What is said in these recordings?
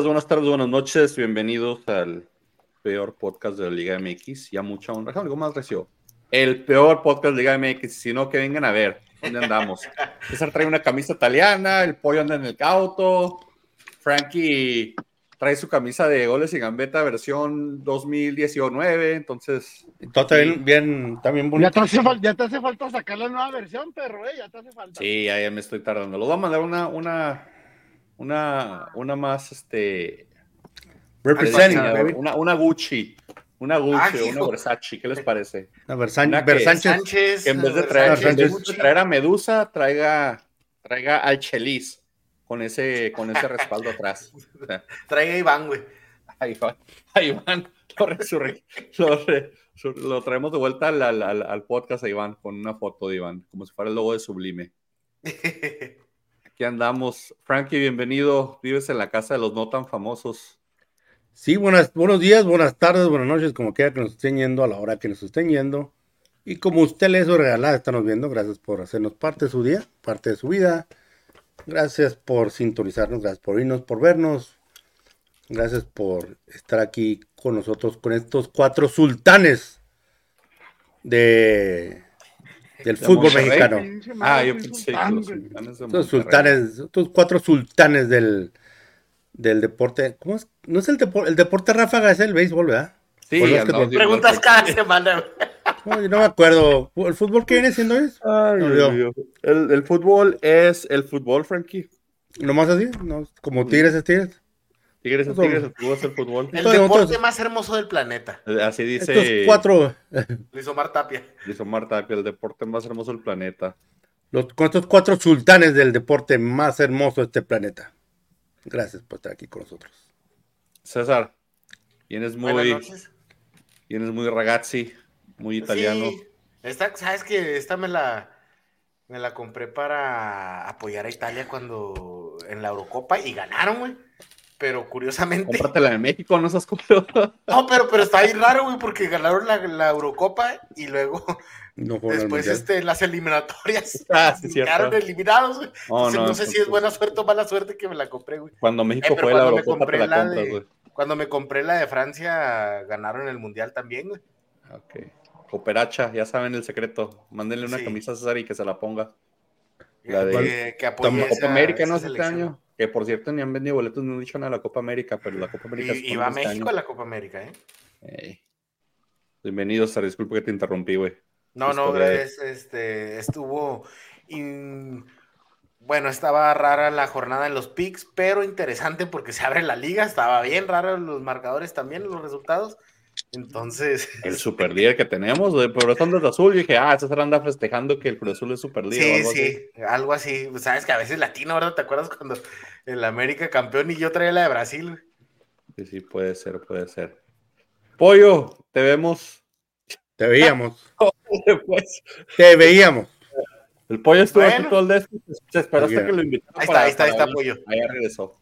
Días, buenas tardes, buenas noches. Bienvenidos al peor podcast de la Liga MX. Ya mucha honra. Algo más recio. El peor podcast de la Liga MX. Si no, que vengan a ver dónde andamos. César trae una camisa italiana, el pollo anda en el auto. Frankie trae su camisa de goles y gambeta versión 2019. Entonces. Todo está bien, bien, también bonito. Ya te, hace falta, ya te hace falta sacar la nueva versión, perro, ¿eh? Ya te hace falta. Sí, ya me estoy tardando. Lo voy a mandar una, una, una, una más, este. Representing, Una, baby. una, una Gucci. Una Gucci Ah, o una hijo. Versace. ¿Qué les parece? A Una que- Ver Sánchez. Sánchez. Que en vez de traer, de a Medusa, traiga, traiga al Chelis con ese, con ese respaldo atrás. O sea, Traiga a Iván, güey. van, ahí van, lo, resurre- lo, re- lo traemos de vuelta al, al- al- al podcast a Iván con una foto de Iván, como si fuera el logo de Sublime. Aquí andamos. Frankie, bienvenido. Vives en la casa de los no tan famosos. Sí, buenas, buenos días, buenas tardes, buenas noches, como quiera que nos estén yendo, a la hora que nos estén yendo. Y como usted le hizo regalar, estarnos viendo, gracias por hacernos parte de su día, parte de su vida. Gracias por sintonizarnos, gracias por irnos, por vernos. Gracias por estar aquí con nosotros, con estos cuatro sultanes de, del De fútbol Monterrey. mexicano. Ah, yo pensé que los sultanes de Monterrey. sultanes, estos cuatro sultanes del, del deporte. ¿Cómo es? No es el deporte, el deporte ráfaga, es el béisbol, ¿verdad? Sí, O el andamos básquetbol. bien Preguntas cada semana. No, yo no me acuerdo. ¿El fútbol qué viene siendo? Ay. El, el fútbol es el fútbol, Frankie. ¿Nomás así? ¿No? ¿Como tigres es tigres? Tigres tigres, el fútbol es el fútbol. El Entonces, deporte entonces- más hermoso del planeta. Así dice Estos cuatro, Luis Omar Tapia. dice Omar Tapia, el deporte más hermoso del planeta. los, con estos cuatro sultanes del deporte más hermoso de este planeta. Gracias por estar aquí con nosotros. César, vienes Buenas muy, noches. vienes muy ragazzi, muy italiano. Sí. Esta, ¿Sabes que Esta me la, me la compré para apoyar a Italia cuando en la Eurocopa y ganaron, güey. Pero curiosamente. Cómpratela en México, no seas comprado. No, pero, pero está ahí raro, güey, porque ganaron la, la Eurocopa y luego No después este, las eliminatorias Ah, sí, quedaron eliminados, güey. No, Entonces, no, no, sé si es buena suerte o mala suerte que me la compré, güey. Cuando México Eh, fue la cuando me Eurocopa, te compré la la compras, de- güey. Cuando me compré la de Francia, ganaron el mundial también, güey. Ok. Cooperacha, ya saben el secreto. Mándenle una Sí. camisa a César y que se la ponga. La de- que, que apoye esa- América, ¿no? Este año. Que por cierto ni han vendido boletos ni han dicho nada de la Copa América, pero la Copa América Y, y va a este México año. a la Copa América, ¿eh? Ey. Bienvenido, César. Disculpe que te interrumpí, güey. No, no, de- es- este, estuvo. in- Bueno, estaba rara la jornada en los picks, pero interesante porque se abre la liga. Estaba bien raro los marcadores también, los resultados. Entonces, El super líder que tenemos, pero son desde azul. Y dije, ah, César anda festejando que el Cruz Azul es super líder. o sí, algo así. sí, algo así. Pues, Sabes que a veces latino, ¿verdad? ¿Te acuerdas cuando el América campeón y yo traía la de Brasil? Sí, sí, puede ser, puede ser. Pollo, te vemos Te veíamos. después. Te veíamos. El pollo estuvo aquí todo el día. Se esperó hasta que lo invitaron. Ahí está, para- ahí está, ahí está, pollo. Ahí regresó.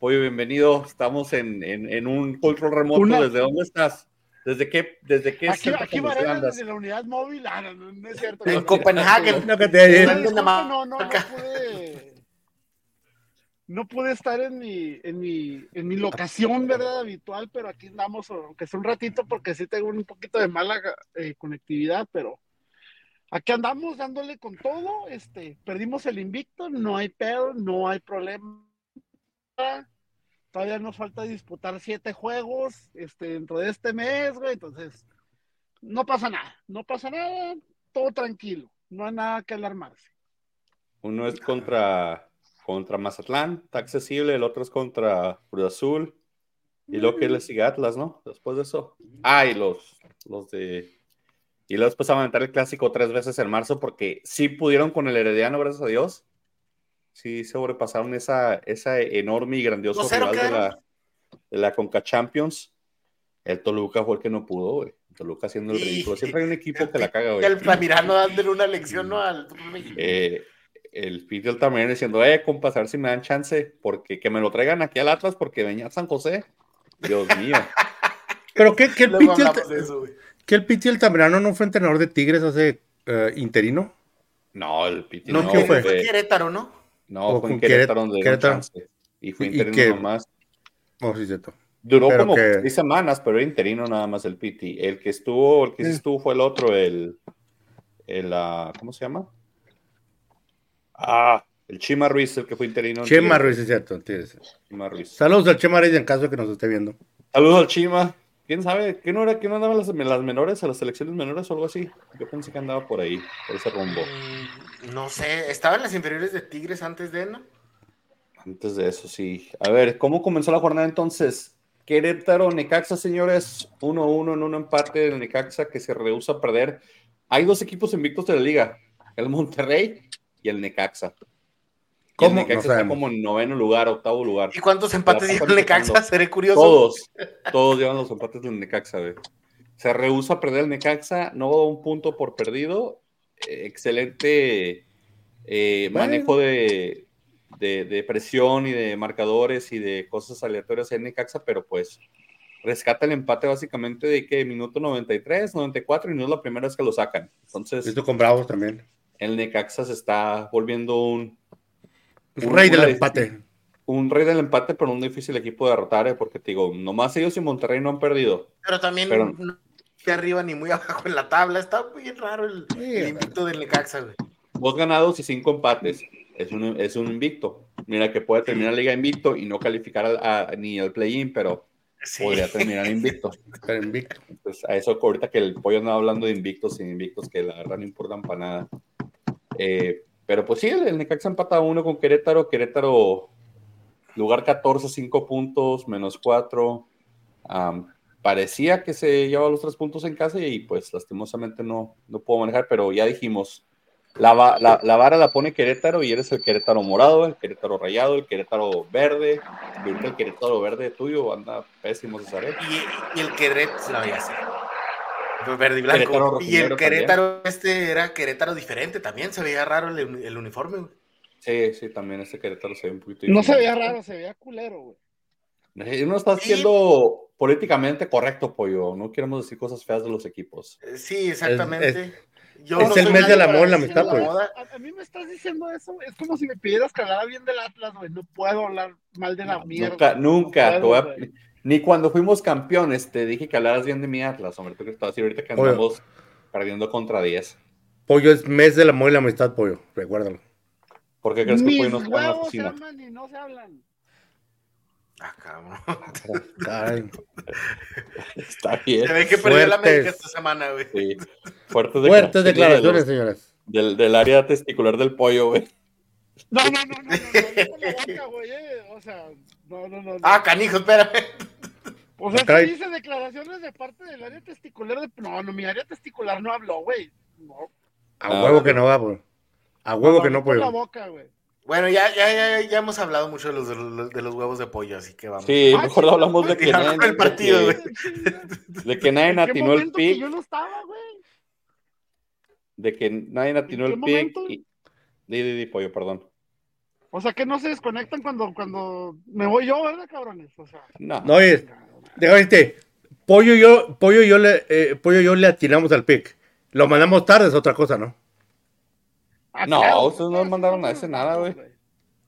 Pollo, bienvenido. Estamos en, en, en un control remoto. Una- ¿Desde dónde estás? ¿Desde qué? ¿Desde qué Aquí, aquí Varela desde la unidad móvil. Ah, no, no, no es cierto. En No, disculpa, Dinamarca. no, no, no pude. No pude estar en mi, en mi, en mi locación, ¿verdad? Habitual, pero aquí andamos, aunque sea un ratito, porque sí tengo un poquito de mala eh, conectividad, pero aquí andamos dándole con todo. Este, perdimos el invicto, no hay pedo, no hay problema. Todavía nos falta disputar siete juegos este, dentro de este mes, güey. Entonces, no pasa nada, no pasa nada, todo tranquilo, no hay nada que alarmarse. Uno es contra, contra Mazatlán, está accesible. El otro es contra Cruz Azul. Y luego que le sigue Atlas, ¿no? Después de eso. Ah, los, los de. Y luego después a aventar el clásico tres veces en marzo porque sí pudieron con el Herediano, gracias a Dios. Sí sobrepasaron esa, esa enorme y grandioso 2-0 rival de la, de la Conca Champions. El Toluca fue el que no pudo, güey. Toluca haciendo el Y- ridículo. Siempre hay un equipo que la caga, Y güey. el Flamirano dándole una lección, ¿no? Al. Eh, el Pitzel también diciendo, eh, compas, a ver si me dan chance, porque que me lo traigan aquí al Atlas porque venía a San José. Dios mío. Pero que, que el Piti, hablamos de eso, güey. que el Piti Altamirano no fue entrenador de Tigres hace eh, interino. No, el Pitzel No, no. Fue fue? Querétaro, ¿no? No, O fue en Querétaro donde Querétaro. chance. Y fue ¿Y interino qué? nomás. Oh, sí, cierto. Duró Pero como que- seis semanas, pero era interino nada más el PT. El que estuvo, el que sí estuvo fue el otro, el, el ah, ¿cómo se llama? Ah, el Chima Ruiz, el que fue interino. Tigres. Ruiz, es cierto. Chima Ruiz. Saludos al Chema Ruiz en caso de que nos esté viendo. Saludos al Chima. ¿Quién sabe? ¿Qué no era? ¿Qué no andaban las, las menores, a las selecciones menores o algo así? Yo pensé que andaba por ahí, por ese rumbo. Mm, No sé, estaba en las inferiores de Tigres antes de, ¿no? Antes de eso, sí. A ver, ¿cómo comenzó la jornada entonces? Querétaro, Necaxa, señores. 1-1 en un empate de Necaxa que se rehúsa a perder. Hay dos equipos invictos de la liga: el Monterrey y el Necaxa. El Necaxa está como en noveno lugar, octavo lugar. ¿Y cuántos empates dio pasan Necaxa? Seré curioso. Todos, todos llevan los empates del Necaxa, güey. Se rehúsa a perder el Necaxa, no da un punto por perdido. Eh, excelente eh, Bueno. manejo de, de- de presión y de marcadores y de cosas aleatorias en Necaxa, pero pues rescata el empate básicamente de que minuto 93, 94 y no es la primera vez que lo sacan. Entonces, Esto con Bravos también. el Necaxa se está volviendo un, Un- Rey del empate. un rey del empate, pero un difícil equipo de derrotar, eh, porque te digo, nomás ellos y Monterrey no han perdido. Pero también Pero- no muy arriba ni muy abajo en la tabla. Está bien raro el, Sí, el invicto del Necaxa, güey. Dos ganados y cinco empates. Es un, es un invicto. Mira que puede terminar la liga invicto y no calificar al- a- ni al play-in, pero Sí. podría terminar invicto. Pero invicto. Entonces, a eso ahorita que el pollo andaba hablando de invictos y invictos, que la verdad no importan para nada. Eh, pero pues sí, el, el Necaxa empata uno con Querétaro. Querétaro, lugar 14, 5 puntos, menos 4. parecía que se llevaba los tres puntos en casa y pues lastimosamente no, no puedo manejar, pero ya dijimos, la, la, vara la pone Querétaro y eres el Querétaro morado, el Querétaro rayado, el Querétaro verde. Y el Querétaro verde tuyo anda pésimo, César. Y, y el Querétaro, no, ya sé. Verde y blanco. Querétaro y el Querétaro este era Querétaro diferente también. Se veía raro el, el uniforme, güey. Sí, sí, también este Querétaro se ve un poquito No se veía raro, se veía culero, güey. Eh, Uno está siendo políticamente correcto, pollo. No queremos decir cosas feas de los equipos. Eh, Sí, exactamente. Yo es el mes del amor la amistad, pues. moda. A, a mí me estás diciendo eso, es como si me pidieras que hablara bien del Atlas, güey. No puedo hablar mal de la No, mierda. nunca, nunca. No te voy a- puedo, güey. Ni cuando fuimos campeones te dije que hablaras bien de mi Atlas, hombre. Tú que estás así ahorita que Pollo. andamos perdiendo contra 10. Pollo es mes del amor y la amistad, pollo. Recuérdalo. ¿Por qué crees que Mis pollo no está en la se oficina? aman y no se hablan. Ah, cabrón. Ay, Está bien. Se ve que perdió la. América esta semana, güey. Sí. Fuertes, Fuertes declaraciones declaraciones, de señores. Del, del área testicular del pollo, güey. No, no, no, no, no, no, no eh. No, no, no. no. Ah, canijo, espérame. O sea, caray. si dice declaraciones de parte del área testicular de. No, no, mi área testicular no habló, güey. No. A Ah, huevo que no va, pollo. A huevo que no, pollo. boca, güey. Bueno, ya, ya, ya, ya hemos hablado mucho de los, de los, de los huevos de pollo, así que vamos. Sí, Ah, mejor sí, hablamos de que, nadie, el partido, de güey. que- de que nadie ¿En qué atinó el pick. yo no estaba, güey? De que nadie atinó ¿En el pick. Y... Di, di, di, pollo, perdón. O sea, que no se desconectan cuando, cuando me voy yo, ¿verdad, cabrones? O sea, No. No, oye, déjame decirte, pollo y yo, pollo y yo le, eh, pollo y yo le atinamos al pick. Lo mandamos tarde, es otra cosa, ¿no? ah, No, claro, ustedes no mandaron a ese nada, güey.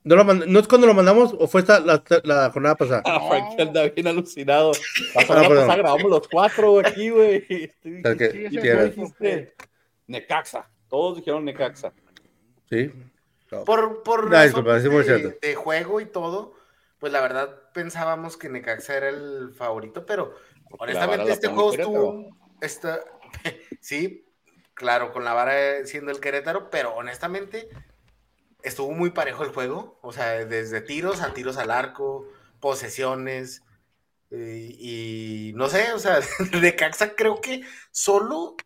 ¿No, lo mand- ¿No es cuando lo mandamos o fue esta, la, la jornada pasada? Ah, No. Frank anda bien alucinado. La semana perdón. pasada grabamos los cuatro güey, aquí, güey. Fue. dijiste Necaxa. Todos dijeron Necaxa. Sí. Por, por Ah, disculpa, cierto. de, de juego y todo, pues la verdad pensábamos que Necaxa era el favorito, pero honestamente este juego estuvo. Sí, claro, con la vara siendo el Querétaro, pero honestamente estuvo muy parejo el juego. O sea, desde tiros a tiros al arco, posesiones. Y, no sé, o sea, de Caxa creo que solo,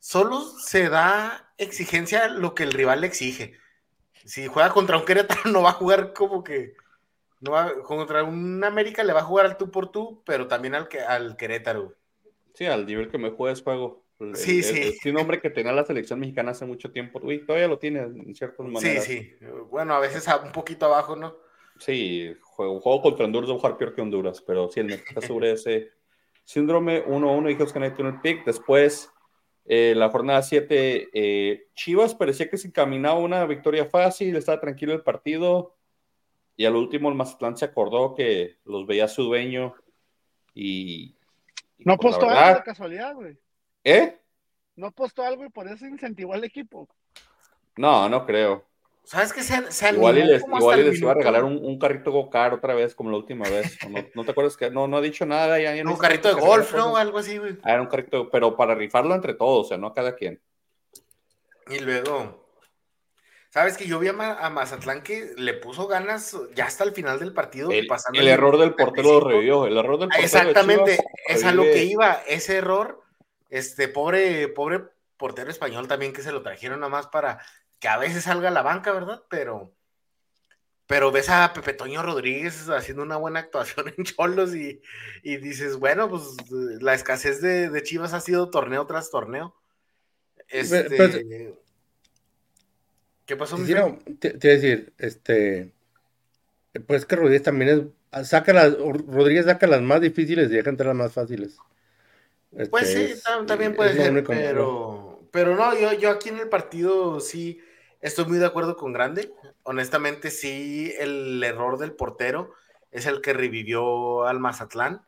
solo se da exigencia lo que el rival le exige. Si juega contra un Querétaro, no va a jugar como que. No va, contra un América le va a jugar al tú por tú, pero también al, que, al Querétaro. Sí, al nivel que me juegues juego. El- Sí, el- sí. sí, un hombre que tenía la selección mexicana hace mucho tiempo. Uy, todavía lo tiene en ciertas Sí, maneras. sí. Bueno, a veces un poquito abajo, ¿no? Sí, juego, juego contra Honduras va a jugar peor que Honduras, pero sí, el Necaxa sobre ese síndrome 1-1 dijimos que nadie tiene el pick. Después, eh, la jornada 7, eh, Chivas parecía que se encaminaba una victoria fácil, estaba tranquilo el partido. Y al último el Mazatlán se acordó que los veía su dueño y... y No pues, apostó algo de casualidad, güey. ¿Eh? No apostó algo y por eso incentivó al equipo. No, no creo. ¿Sabes qué? Se, se Igual y les, como igual y hasta el les iba a regalar un, un carrito go-kart otra vez, como la última vez. ¿O No, ¿no te acuerdas que no, no ha dicho nada? Ya, ya no Un hizo carrito de golf, regalar ¿no? cosas. Algo así, güey. Ah, era un carrito, pero para rifarlo entre todos, o sea, no a cada quien. Y luego, ¿sabes que yo vi a, Ma- a Mazatlán que le puso ganas ya hasta el final del partido? El, pasando el error del portero lo 45. revivió. El error del Ah, portero de Exactamente, Chivas es a lo que iba, ese error, este pobre, pobre portero español también que se lo trajeron nada más para que a veces salga a la banca, ¿verdad? Pero, pero ves a Pepe Toño Rodríguez haciendo una buena actuación en Cholos y, y dices, bueno, pues la escasez de, de Chivas ha sido torneo tras torneo. Este, Pero- ¿Qué pasó, Sí, no, te, te iba a decir, este, pues que Rodríguez también es, saca las, Rodríguez saca las más difíciles y deja entrar las más fáciles. Pues Este, sí, es- tam- también puede ser, único pero, pero no, yo, yo aquí en el partido sí estoy muy de acuerdo con Grande. Honestamente, sí, el error del portero es el que revivió al Mazatlán.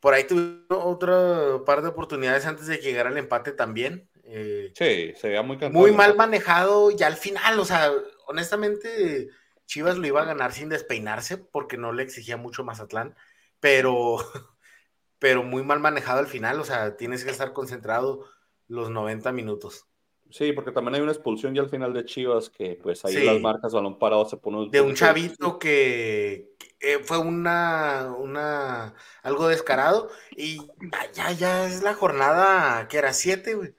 Por ahí tuvieron otro par de oportunidades antes de llegar al empate también. Eh, Sí, se veía muy cansado. muy mal manejado y al final, o sea, honestamente, Chivas lo iba a ganar sin despeinarse porque no le exigía mucho Mazatlán, pero, pero muy mal manejado al final, o sea, tienes que estar concentrado los 90 minutos. Sí, porque también hay una expulsión ya al final de Chivas que pues ahí Sí. las marcas balón parado se pone De un chavito que, que, eh, fue una, una, algo descarado y ya, ya, ya es la jornada que era 7, güey.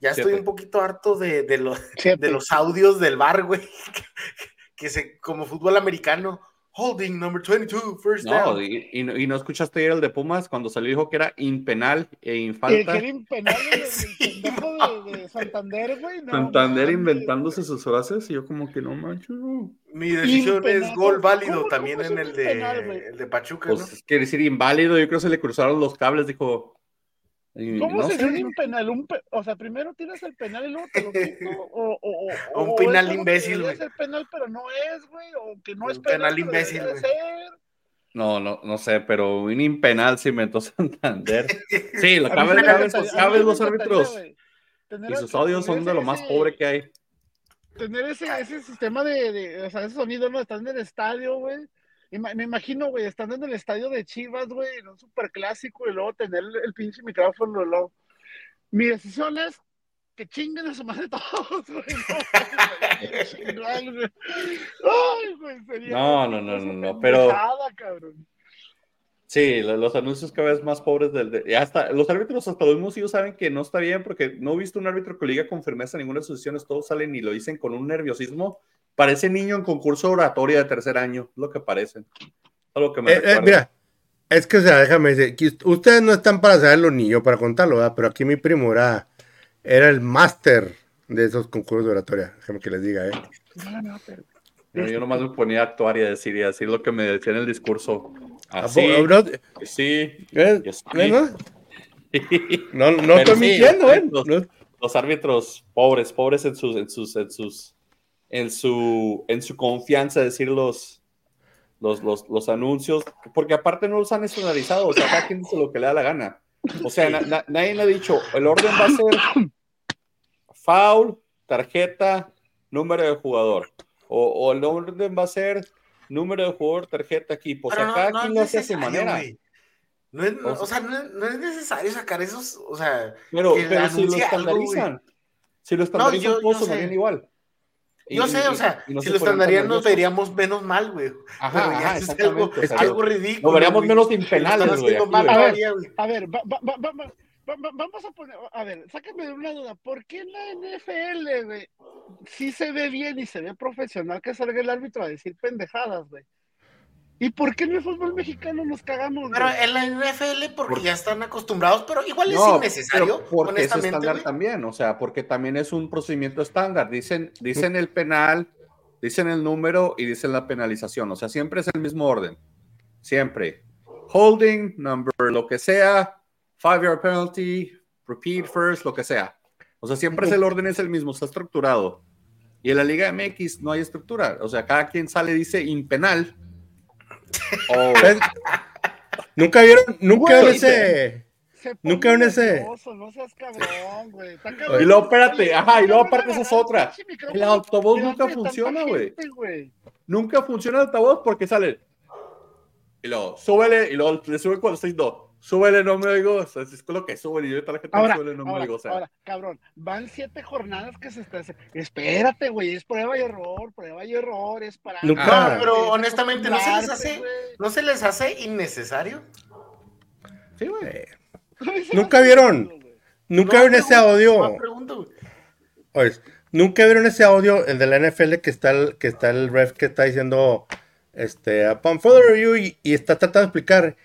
Ya estoy un poquito harto de, de los, de los audios del bar, güey. Que se, como fútbol americano, holding number 22, first No, down. y, y no, y no escuchaste ayer el de Pumas cuando salió y dijo que era impenal e el infalta. que era impenal del Sí, de, de Santander, güey. no Santander inventándose sus frases y yo como que no manches. no. Mi decisión Impenal. es gol válido ¿Cómo- también cómo en el de, el de Pachuca, Pues ¿no? quiere decir inválido, yo creo que se le cruzaron los cables, dijo. ¿Cómo no se sé, un impenal? Un pe- O sea, primero tiras el penal y luego te lo quito. O, o, o, Un penal imbécil, güey. ser penal, pero no es, güey. O que no es penal, penal imbécil, güey. ser. No, no, no sé, pero un impenal se inventó Santander. Sí, lo A mí cabe, sí me cabe, encantaría- a mí cabe sí me los árbitros. Y sus audios son de lo más pobre que hay. tener ese, ese sistema de, de, o sea, ese sonido, ¿no? Están en el estadio, güey. Me imagino, güey, estando en el estadio de Chivas, güey, en un super clásico, y luego tener el, el pinche micrófono, luego. Mi decisión es que chinguen a su madre todos, güey. No. Ay, güey, sería. No, no, no, no, no, pero- cabrón. Sí, lo- los anuncios cada vez más pobres del... de- hasta, los árbitros hasta los mismos ellos saben que no está bien porque no he visto un árbitro que lo diga con firmeza ninguna de sus decisiones, todos salen y lo dicen con un nerviosismo. Parece niño en concurso de oratoria de tercer año, es lo que parecen. Es lo que me Eh, eh, mira, es que, o sea, déjame decir, ustedes no están para saberlo ni yo para contarlo, ¿verdad? Pero aquí mi primo era, era el máster de esos concursos de oratoria, déjame que les diga, ¿eh? No, no, pero- No, yo nomás me ponía a actuar y a decir y a decir lo que me decía en el discurso. ¿A Así, sí. ¿Eh? ¿Eh, ¿No, no, estoy sí, mintiendo, ¿eh? los- los árbitros pobres, pobres en sus, en sus, en sus, en su, en su confianza de decir los, los, los, los anuncios, porque aparte no los han estandarizado, o sea, cada quien dice lo que le da la gana. O sea, na- na- nadie le ha dicho, el orden va a ser foul, tarjeta, número de jugador, o, o el orden va a ser número de jugador, tarjeta, equipo. O sea, no- cada no quien lo hace a su manera. No es, no- O sea- no es, no es necesario sacar esos, o sea, Pero, si lo algo, estandarizan, si lo estandarizan, yo- todos yo sonarían igual. Yo Y- sé, y- o sea, y no si se lo estandarían nos veríamos menos mal, güey. Ajá, Pero ya ajá, es algo, exactamente, o sea, algo ridículo. Lo veríamos güey. menos impenales, güey. aquí, mal güey. A ver, va- va- va- va- va- va- va- vamos a poner, a ver, sácame de una duda, ¿por qué en la NFL, güey, sí se ve bien y se ve profesional que salga el árbitro a decir pendejadas, güey? ¿Y por qué en el fútbol mexicano nos cagamos, Pero güey? en la NFL, porque Por- ya están acostumbrados, pero igual es No, innecesario, porque es estándar güey. también, o sea, porque también es un procedimiento estándar. Dicen, dicen el penal, dicen el número y dicen la penalización. O sea, siempre es el mismo orden. Siempre. Holding, number, lo que sea, five yard penalty, repeat first, lo que sea. O sea, siempre es el orden, es el mismo, está estructurado. Y en la Liga MX no hay estructura. O sea, cada quien sale dice impenal. O ¿Ves? Nunca vieron, nunca vieron ese. Se Nunca en ese- No seas cabrón, güey. Está cabrón. Y luego, espérate, ajá, y luego aparte esa es otra. El autobús nunca funciona, güey. nunca funciona el altavoz porque sale. Y luego, súbele, y luego le sube cuando estoy no. Súbele, no me oigo. O sea, es con lo que sube y yo la gente Ahora, súbele, no me ahora, oigo. O sea, ahora, cabrón, van siete jornadas que se están. Espérate, güey, es prueba y error, prueba y error, es para. No, pero honestamente, ¿no se les hace? ¿No se les hace innecesario? sí, güey. Nunca vieron. Nunca No, vieron ese audio. no. Oye, nunca vieron ese audio, el de la NFL, que está el, que está el ref que está diciendo, este, upon further review, y, y está tratando de explicar,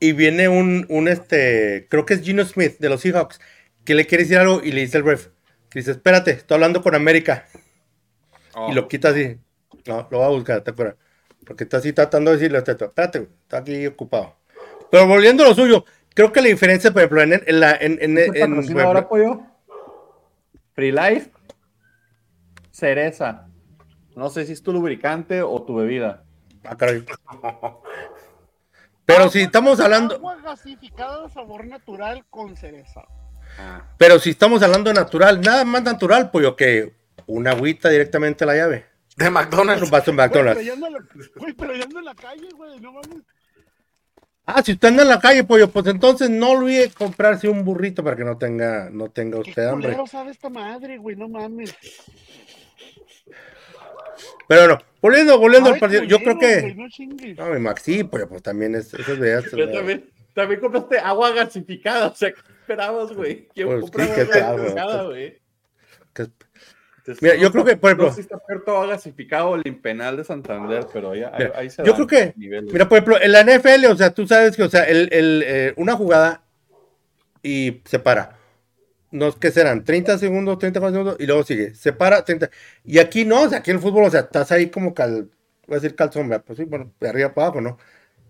y viene un, un, este, creo que es Gino Smith, de los Seahawks, que le quiere decir algo, y le dice el ref, que dice, espérate, estoy hablando con América, Oh. y lo quita así, no, lo va a buscar, te acuerdas, porque está así tratando de decirle, espérate, espérate, güey, está aquí ocupado. Pero volviendo a lo suyo, creo que la diferencia, por ejemplo, en, en la, en, en, ¿Este en- ahora, pollo? Free Life. Cereza. No sé si es tu lubricante o tu bebida. Ah, caray. Pero si estamos hablando, Agua gasificada de sabor natural con cereza. Pero si estamos hablando de natural, nada más natural, pollo, que una agüita directamente a la llave. De McDonald's. Un vaso en Güey, pero McDonald's. ya ando en la- güey, pero ya ando en la calle, güey, no mames. Ah, si usted anda en la calle, pollo, pues entonces no olvide comprarse un burrito para que no tenga, no tenga ¿Qué usted hambre. sabe esta madre, güey? No mames. Pero no, volviendo, volviendo al partido, yo creo que. no. No, mi Max, sí, pollo, pues también es, esas. Yo también, también compraste agua gasificada. O sea, ¿qué esperabas, güey? ¿Quién Pues, compra ¿qué- agua gasificada, güey? Mira, yo creo que, por ejemplo- No sé si está todo gasificado el impenal de Santander, pero ahí, ahí, Mira, ahí se yo creo que- niveles. Mira, por ejemplo, en la NFL, o sea, tú sabes que, o sea, el, el, eh, una jugada y se para. No, ¿qué serán? 30 segundos, 30 segundos y luego sigue. Se para, 30. Y aquí no, o sea, aquí en el fútbol, o sea, estás ahí como cal, voy a decir calzón, pues sí, bueno, de arriba para abajo, ¿no?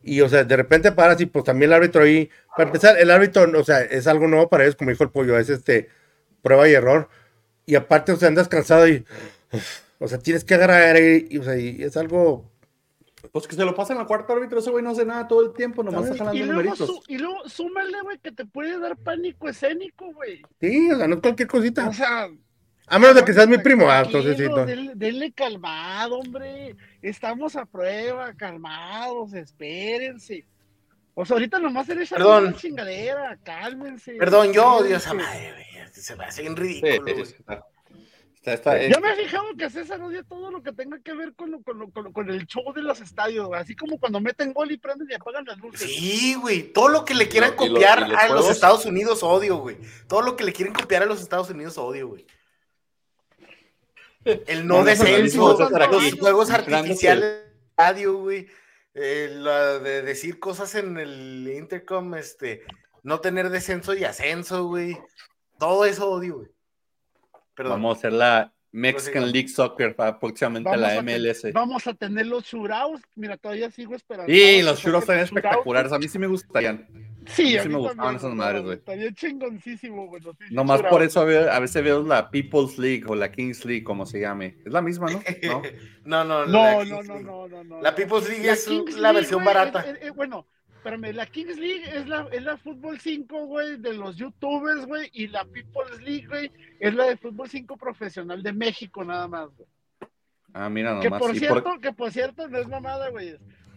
Y, o sea, de repente paras y pues también el árbitro ahí, para empezar, el árbitro, o sea, es algo nuevo para ellos, como dijo el pollo, es este, prueba y error. Y aparte, o sea, andas cansado y, o sea, tienes que agarrar ahí, y, o sea, y es algo Pues que se lo pasen al cuarto árbitro, ese güey no hace nada todo el tiempo, nomás está Y jalando luego, numeritos. su- y luego súmale, güey, que te puede dar pánico escénico, güey. Sí, o sea, no es cualquier cosita. O sea, A menos de que seas mi primo, ah, entonces sí. no. denle, denle calmado, hombre. Estamos a prueba, calmados, espérense. O sea, ahorita nomás se le echan Perdón. una chingadera, cálmense. Perdón, yo odio esa madre, güey. Se me hace bien Sí, ridículo, sí, güey. sí, está- está- está- es- Yo me he fijado que César odia todo lo que tenga que ver con, lo- con, lo- con, lo- con el show de los estadios, güey. así como cuando meten gol y prenden y apagan las luces. Sí, güey. Todo lo que le quieran y copiar y a los. Estados Unidos odio, güey. Todo lo que le quieren copiar a los Estados Unidos odio, güey. El no descenso, los juegos artificiales de radio, güey. eh, la de decir cosas en el intercom, este, no tener descenso y ascenso, güey. Todo eso odio, güey. Perdón. Vamos a hacer la Mexican. League Soccer para próximamente Vamos la a, MLS. vamos a tener los shootouts. Mira, todavía sigo esperando. Y Vamos los hacer están espectaculares. A mí sí me gustarían. Sí, A a mí mí me gustaban también, esas madres, güey. Estaría chingoncísimo, güey. los pinches Nomás por eso a ve- a veces veo la People's League o la Kings League, como se llame. Es la misma, ¿no? ¿No? No, no, la No, no, no, no, no, no. La. People's League La es Kings la League, versión barata. es- es- es- bueno, espérame, la Kings League es la, es la Fútbol 5, güey, de los YouTubers, güey, y la People's League, güey, es la de Fútbol 5 profesional de México, nada más, güey. Ah, mira, Que nomás. por Y cierto, por- que por cierto, no es mamada, güey.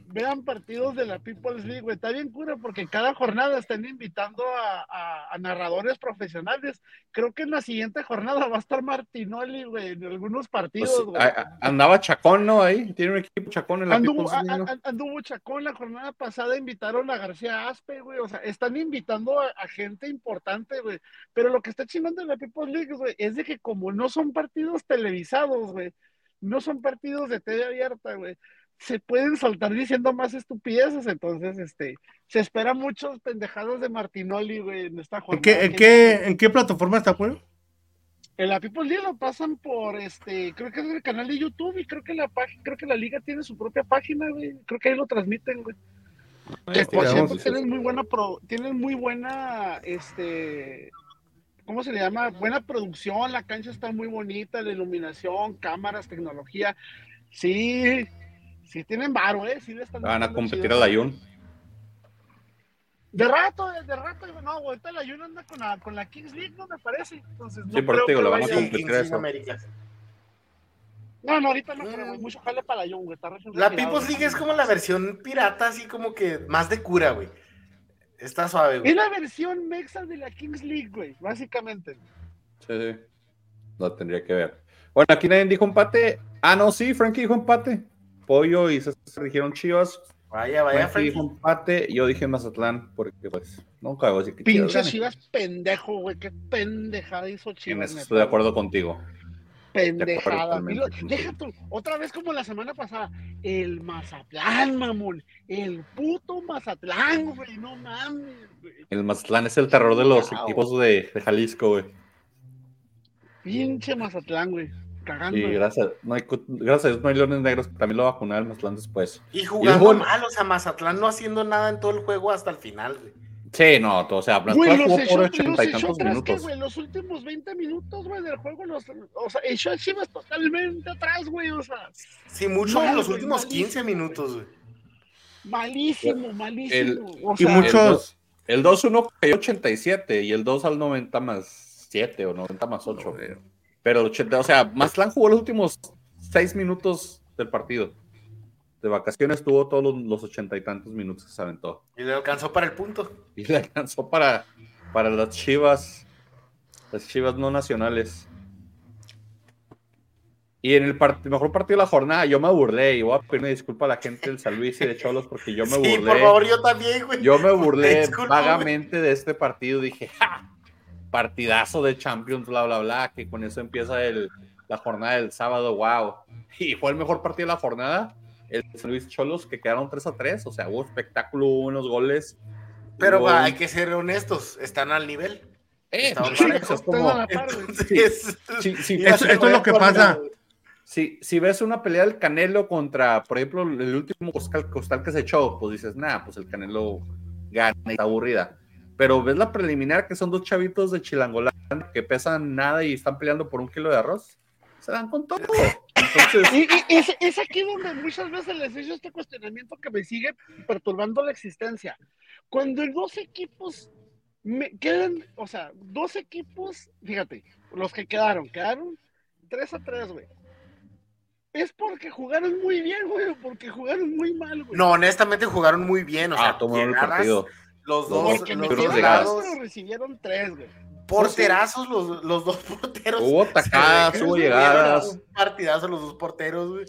Vean partidos de la People's League, güey. Está bien cura porque cada jornada están invitando a, a- a narradores profesionales. Creo que en la siguiente jornada va a estar Martinoli, güey, en algunos pues, partidos, güey. a- a- andaba Chacón, ¿no? Ahí. Tiene un equipo Chacón en la Anduvo, People's League, ¿no? anduvo Chacón la jornada pasada, invitaron a García Aspe, güey. O sea, están invitando a, a gente importante, güey. Pero lo que está chingando en la People's League, güey, es de que como no son partidos televisados, güey, no son partidos de TV abierta, güey, se pueden soltar diciendo más estupideces. Entonces, este, se espera muchos pendejados de Martinoli, güey, en esta ¿En jornada. qué, en qué, en qué plataforma está, pollo? en la People's League lo pasan por este, creo que es el canal de YouTube y creo que la página, creo que la liga tiene su propia página, güey. Creo que ahí lo transmiten, güey. Que Este, por cierto tienen muy buena pro, tienen muy buena este ¿cómo se le llama? Buena producción, la cancha está muy bonita, la iluminación, cámaras, tecnología. Sí, sí tienen varo, ¿eh? Sí le están Van a competir chido. a la Jun. De rato, de rato, no, ahorita la Jun anda con la, con la Kings League, ¿no? Me parece. Entonces, no Sí, por digo, la van a competir. Eso. America. No, no, ahorita no creo, Mm. Mucho jale para la Jun, güey. La güey. League es como la versión pirata, así como que más de cura, güey. Está suave, güey. Es la versión mexa de la Kings League, güey, básicamente. Sí, sí. Lo tendría que ver. Bueno, aquí nadie dijo empate. Ah, no, sí, Frankie dijo empate. Pollo y César dijeron Chivas. Vaya, vaya, Frankie dijo empate. Yo dije Mazatlán, porque pues nunca hago así que Pinche. Chivas pendejo, güey. Qué pendejada hizo En Chivas. eso neta. estoy de acuerdo contigo. Pendejada. totalmente Y lo- deja tú, otra vez como la semana pasada, el Mazatlán, mamón. El puto Mazatlán, güey. No mames, güey. El Mazatlán es el terror de los equipos de, de Jalisco, güey. Pinche Mazatlán, güey. Cagando. Y gracias, no hay, gracias a Dios no hay leones negros. También lo va a vacunar el Mazatlán después. Y jugando luego- mal, o sea, Mazatlán no haciendo nada en todo el juego hasta el final, güey. Sí, no, todo, o sea, Mazatlán los jugó por los ochenta y echó tantos atrás, ¿qué, minutos. güey? Los últimos 20 minutos, güey, del juego, los, o sea, echó a Chivas totalmente atrás, güey, o sea, Sí, mucho No, en los últimos malísimo, 15 minutos, güey. malísimo, malísimo. o Y sea, muchos. El 2-1 cayó 87 y el 2 al 90 más 7 o 90 más 8. Pero el 80, o sea, Mazatlán jugó los últimos 6 minutos del partido. De vacaciones tuvo todos los, los 80 y tantos minutos que se aventó. Y le alcanzó para el punto. Y le alcanzó para, para las chivas, las chivas no nacionales. Y en el part- mejor partido de la jornada, yo me burlé y voy a pedir una disculpa a la gente del San Luis y de Cholos porque yo me sí, burlé. por favor, yo también, güey. Yo me burlé vagamente de este partido. Dije, ¡ja! Partidazo de Champions, bla, bla, bla. Que con eso empieza el, la jornada del sábado, wow. Y fue el mejor partido de la jornada. El San Luis Cholos, que quedaron 3 a 3. O sea, hubo espectáculo, hubo unos goles. Pero hubo hay que ser honestos, están al nivel. Eh, esto es lo que pasa. si, si ves una pelea del Canelo contra, por ejemplo, el último costal, costal que se echó, pues dices, nah, pues el Canelo gana y está aburrida. Pero ves la preliminar, que son dos chavitos de Chilangolán que pesan nada y están peleando por un kilo de arroz. Se dan con todo. Entonces, Y, y es, es aquí donde muchas veces les he hecho este cuestionamiento que me sigue perturbando la existencia. Cuando dos equipos me quedan, o sea, dos equipos, fíjate, los que quedaron, quedaron 3 a 3, güey. Es porque jugaron muy bien, güey, o porque jugaron muy mal, güey. No, honestamente jugaron muy bien. O sea, ah, tomaron el partido. Los dos, porque los dos lados, pero recibieron 3, güey. porterazos, los, los dos porteros. Hubo que hubo llegadas. Un partidazo los dos porteros, güey.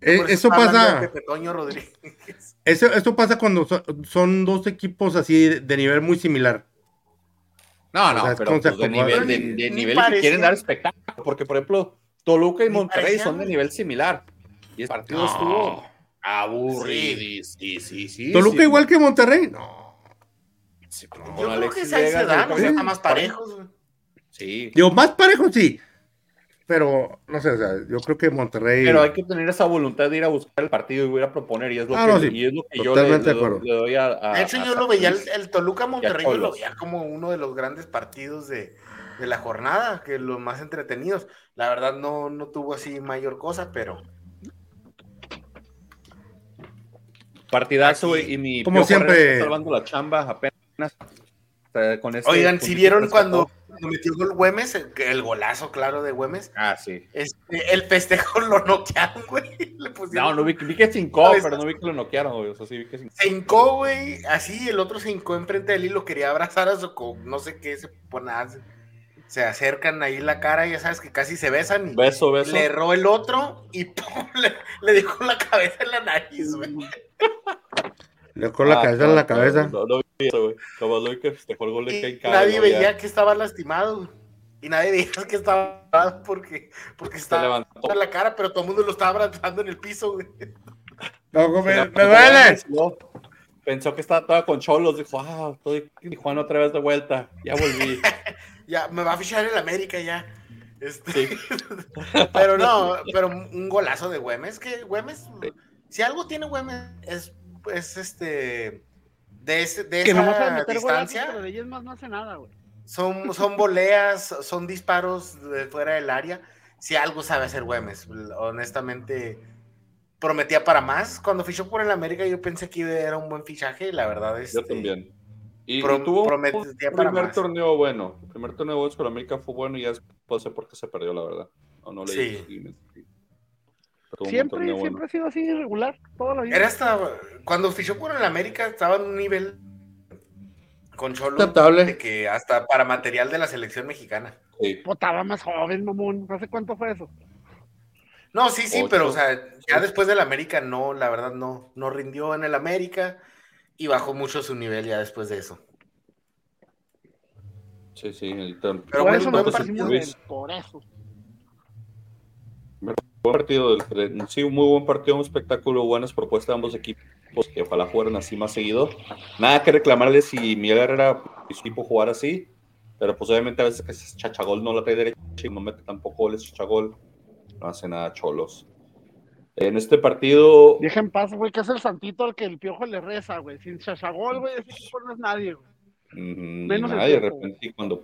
Eh, eso pasa. Eso, esto pasa cuando so- son dos equipos así de, de nivel muy similar. No, no, O sea, es pero pues, de nivel, Ni- de, de ni nivel que quieren dar espectáculo. Porque, por ejemplo, Toluca y Monterrey parecían, son de nivel similar. Y el partido No. estuvo aburrido. Sí, sí, sí. Toluca sí. igual que Monterrey. No. Sí, Yo creo Alexis que se ahí se Vega, dan, o sea, está más parejos, güey. Sí. Digo, más parejo sí. Pero, no sé, o sea, yo creo que Monterrey. Pero hay que tener esa voluntad de ir a buscar el partido y ir a proponer. Y es lo, Ah, que, no, sí. y es lo que yo le, le doy- acuerdo. le doy a. a- De hecho, a yo lo veía, el, el Toluca Monterrey, yo lo veía como uno de los grandes partidos de, de la jornada, que los más entretenidos. La verdad, no, no tuvo así mayor cosa, pero Partidazo, Aquí, güey. Y mi. como siempre- está salvando la chamba apenas. Con este Oigan, si vieron cuando, metió gol Güemes, el, el golazo, claro, de Güemes, Ah, sí. este, el festejo lo noquearon, güey. Le pusieron- No, no vi, vi que cincó, ¿Sabes? pero no vi que lo noquearon, güey. O sea, sí vi que cincó. Se hincó, güey, así, el otro se hincó enfrente de él y lo quería abrazar a su, co- no sé qué, se pone, se acercan ahí la cara, ya sabes que casi se besan y Beso, beso. le erró el otro y ¡pum! le, le dejó la cabeza en la nariz, güey. Le con la Ah, cabeza no, en la cabeza. No, no vi eso, güey. Como lo vi que Y Ken Kai, nadie no veía que estaba lastimado. Y nadie veía que estaba mal porque, porque Se estaba levantó. en la cara, pero todo el mundo lo estaba abrazando en el piso, güey. No, me, Se me duele. no, Pensó que estaba toda con cholos. Dijo, ah, estoy en Tijuana otra vez de vuelta. Ya volví. Ya, me va a fichar el América ya. Este, Sí. pero no, pero un golazo de Güemes, que Güemes, si algo tiene Güemes, es, es este, de, ese- de Que no a esa meter distancia, pero de ellos más no hace nada, güey. Son, son voleas, son disparos de fuera del área. Si algo sabe hacer Güemes, honestamente prometía para más. Cuando fichó por el América yo pensé que era un buen fichaje y la verdad es... Yo este, también. Y, Pro- y tuvo un prometía para primer más. torneo bueno. El primer torneo bueno con América fue bueno y ya después sé por qué se perdió, la verdad. No, no le Sí. Siempre, siempre bueno. ha sido así irregular, toda la vida. Era hasta... Cuando fichó por el América estaba en un nivel con Cholo Aceptable. de que hasta para material de la selección mexicana. Sí. Pues, estaba más joven, mamón. ¿Hace cuánto fue eso? No, sí, sí, Ocho. pero o sea, ya después del América no, la verdad no, no rindió en el América y bajó mucho su nivel ya después de eso. Sí, sí. el Pero por bueno, eso él, por eso. Buen partido, sí, un muy buen partido, un espectáculo, buenas propuestas de ambos equipos que ojalá jugaran así más seguido. Nada que reclamarles si Miguel Herrera y su equipo jugar así, pero pues obviamente a veces que chachagol no la trae derecha y no mete tampoco goles, chachagol, no hace nada cholos. En este partido. Deja en paz, güey, que es el santito al que el piojo le reza, güey. Sin chachagol, güey, ese equipo no es nadie, güey. Nadie, cuando.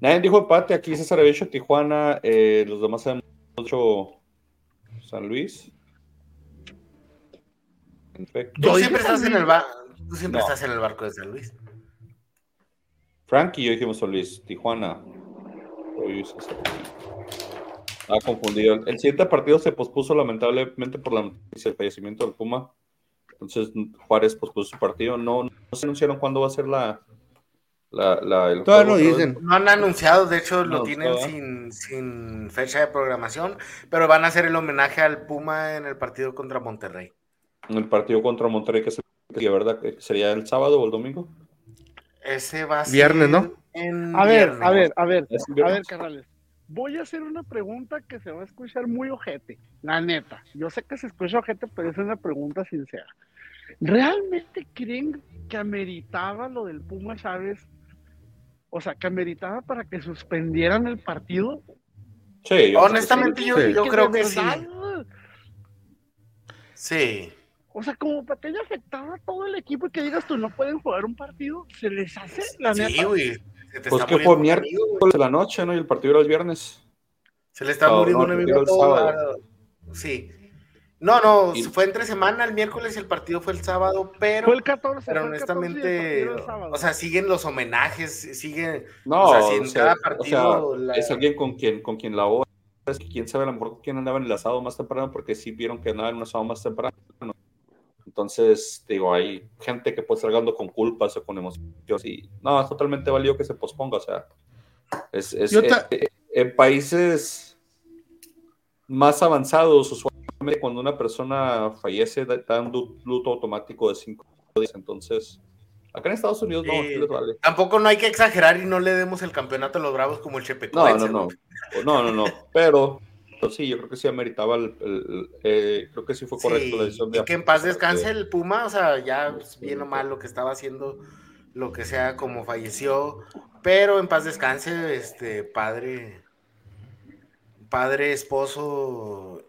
Nadie dijo empate, aquí César Bello, Tijuana, eh, los demás sabemos 8 San Luis. Tú siempre estás en el barco. Tú siempre estás en el barco de San Luis. Frank y yo dijimos San Luis, Tijuana. Ha ah, confundido. El siguiente partido se pospuso lamentablemente por la noticia del fallecimiento del Puma. Entonces Juárez pospuso su partido. No, no se anunciaron cuándo va a ser la, la, la el Todavía otra dicen. No han anunciado, de hecho lo tienen sin, sin fecha de programación, pero van a hacer el homenaje al Puma en el partido contra Monterrey. El partido contra Monterrey, que, es el- que ¿verdad? que sería el sábado o el domingo. Ese va a ser Viernes, ¿no? en A ver, viernes. a ver, a ver, a ver, carnales. Voy a hacer una pregunta que se va a escuchar muy ojete, la neta. Yo sé que se escucha ojete, pero es una pregunta sincera. ¿Realmente creen que ameritaba lo del Puma Chávez? O sea, que ameritaba para que suspendieran el partido. Sí, yo Honestamente, yo, Sí. yo creo que sí. Sí. O sea, como para que haya afectado a todo el equipo y que digas tú no pueden jugar un partido, se les hace la Sí, neta. güey. Se te Pues está que fue miércoles de la noche, ¿no? Y el partido era el viernes. Se le está muriendo no, un amigo. todo, sábado. Sí. No, no, Y- fue entre semana, el miércoles y el partido fue el sábado, pero, Fue el 14, pero fue el 14 y el honestamente, o sea, siguen los homenajes, siguen, No, O sea, si en o sea, cada o sea, partido la- es alguien con quien, con quien la que quién sabe a lo mejor quién andaba en el asado más temprano, porque sí vieron que andaba en un asado más temprano. Entonces, digo, hay gente que puede estar cargando con culpas o con emociones y no, es totalmente válido que se posponga, o sea, es, es- eh, eh, en países más avanzados, usualmente cuando una persona fallece, da- du- luto automático de cinco días, entonces, acá en Estados Unidos no, les vale. tampoco no hay que exagerar y no le demos el campeonato a los Bravos como el No, Chepecoense. no, no. No, no, no. Pero, pero sí, yo creo que sí ameritaba el. el- eh, creo que sí fue correcto Sí, la decisión de. y que en paz descanse el Puma, o sea, ya Sí, bien o mal lo que estaba haciendo, lo que sea, como falleció, pero en paz descanse, este padre, padre, esposo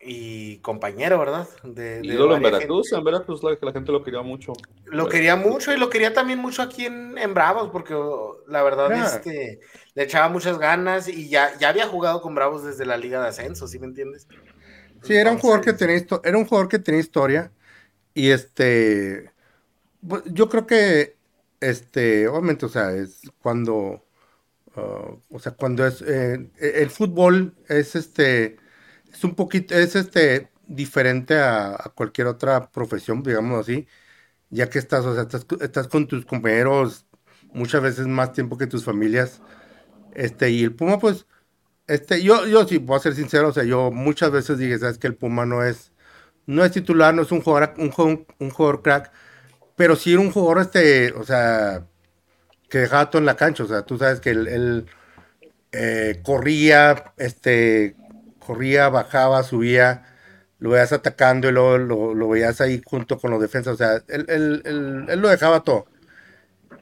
y compañero, ¿verdad? De, de Ídolo en Veracruz, en Veracruz la, que la gente lo quería mucho. gente. Lo quería mucho y lo quería también mucho aquí en, en Bravos, porque oh, la verdad, este, le echaba muchas ganas y ya, ya había jugado con Bravos desde la Liga de Ascenso, ¿sí me entiendes? Sí, era un jugador que tenía era un jugador que tenía historia y este pues, yo creo que este obviamente, o sea, es cuando ah, o sea, cuando es eh, el fútbol es este es un poquito es este diferente a, cualquier otra profesión, digamos así, ya que estás, o sea, estás, estás con tus compañeros muchas veces más tiempo que tus familias. Este, y el Puma, pues, este, yo, yo sí, voy a ser sincero, o sea, yo muchas veces dije, sabes que el Puma no es, no es titular, no es un jugador, un, jugador- un jugador crack, pero sí era un jugador, este, o sea, que dejaba todo en la cancha, o sea, tú sabes que él, él, eh, corría, este, corría, bajaba, subía, lo veías atacando y luego lo, lo veías ahí junto con los defensas, o sea, él, él- él- él lo dejaba todo.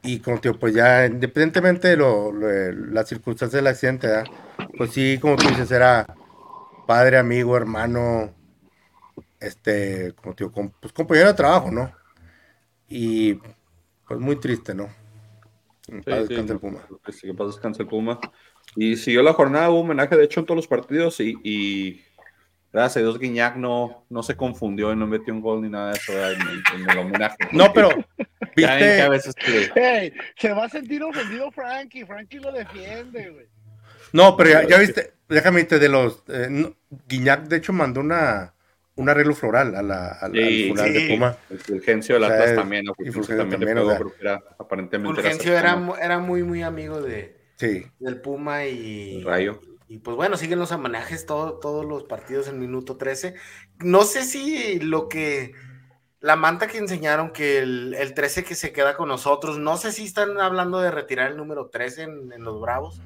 Y como tío, pues ya, independientemente de lo, las circunstancias del accidente, ¿verdad? pues sí, como tú dices, era padre, amigo, hermano, este, como tío, pues compañero de trabajo, ¿no? Y pues muy triste, ¿no? Sí, paz sí, descanse el Puma. que sí, que en paz descanse el Puma. Y siguió la jornada, hubo homenaje de hecho en todos los partidos y, y gracias a Dios Guiñac no, no se confundió y no metió un gol ni nada de eso en, en- el homenaje. No, pero que a viste, veces que- Hey, se va a sentir ofendido Frankie. Frankie lo defiende, güey. no, pero ya, ya viste, déjame irte de los, eh, no, Guiñac de hecho mandó una, un arreglo floral a la, al, Sí, al funeral sí. de Puma. el Fulgencio del O sea, Atlas también, ¿no? y Fulgencio también también, o sea. era aparentemente Fulgencio era, era muy, muy amigo de, Sí, del Puma y, Rayo. y pues bueno, siguen los homenajes todo- todos los partidos en minuto 13. No sé si lo que la manta que enseñaron que el, el 13 que se queda con nosotros, no sé si están hablando de retirar el número 13 en, en los Bravos.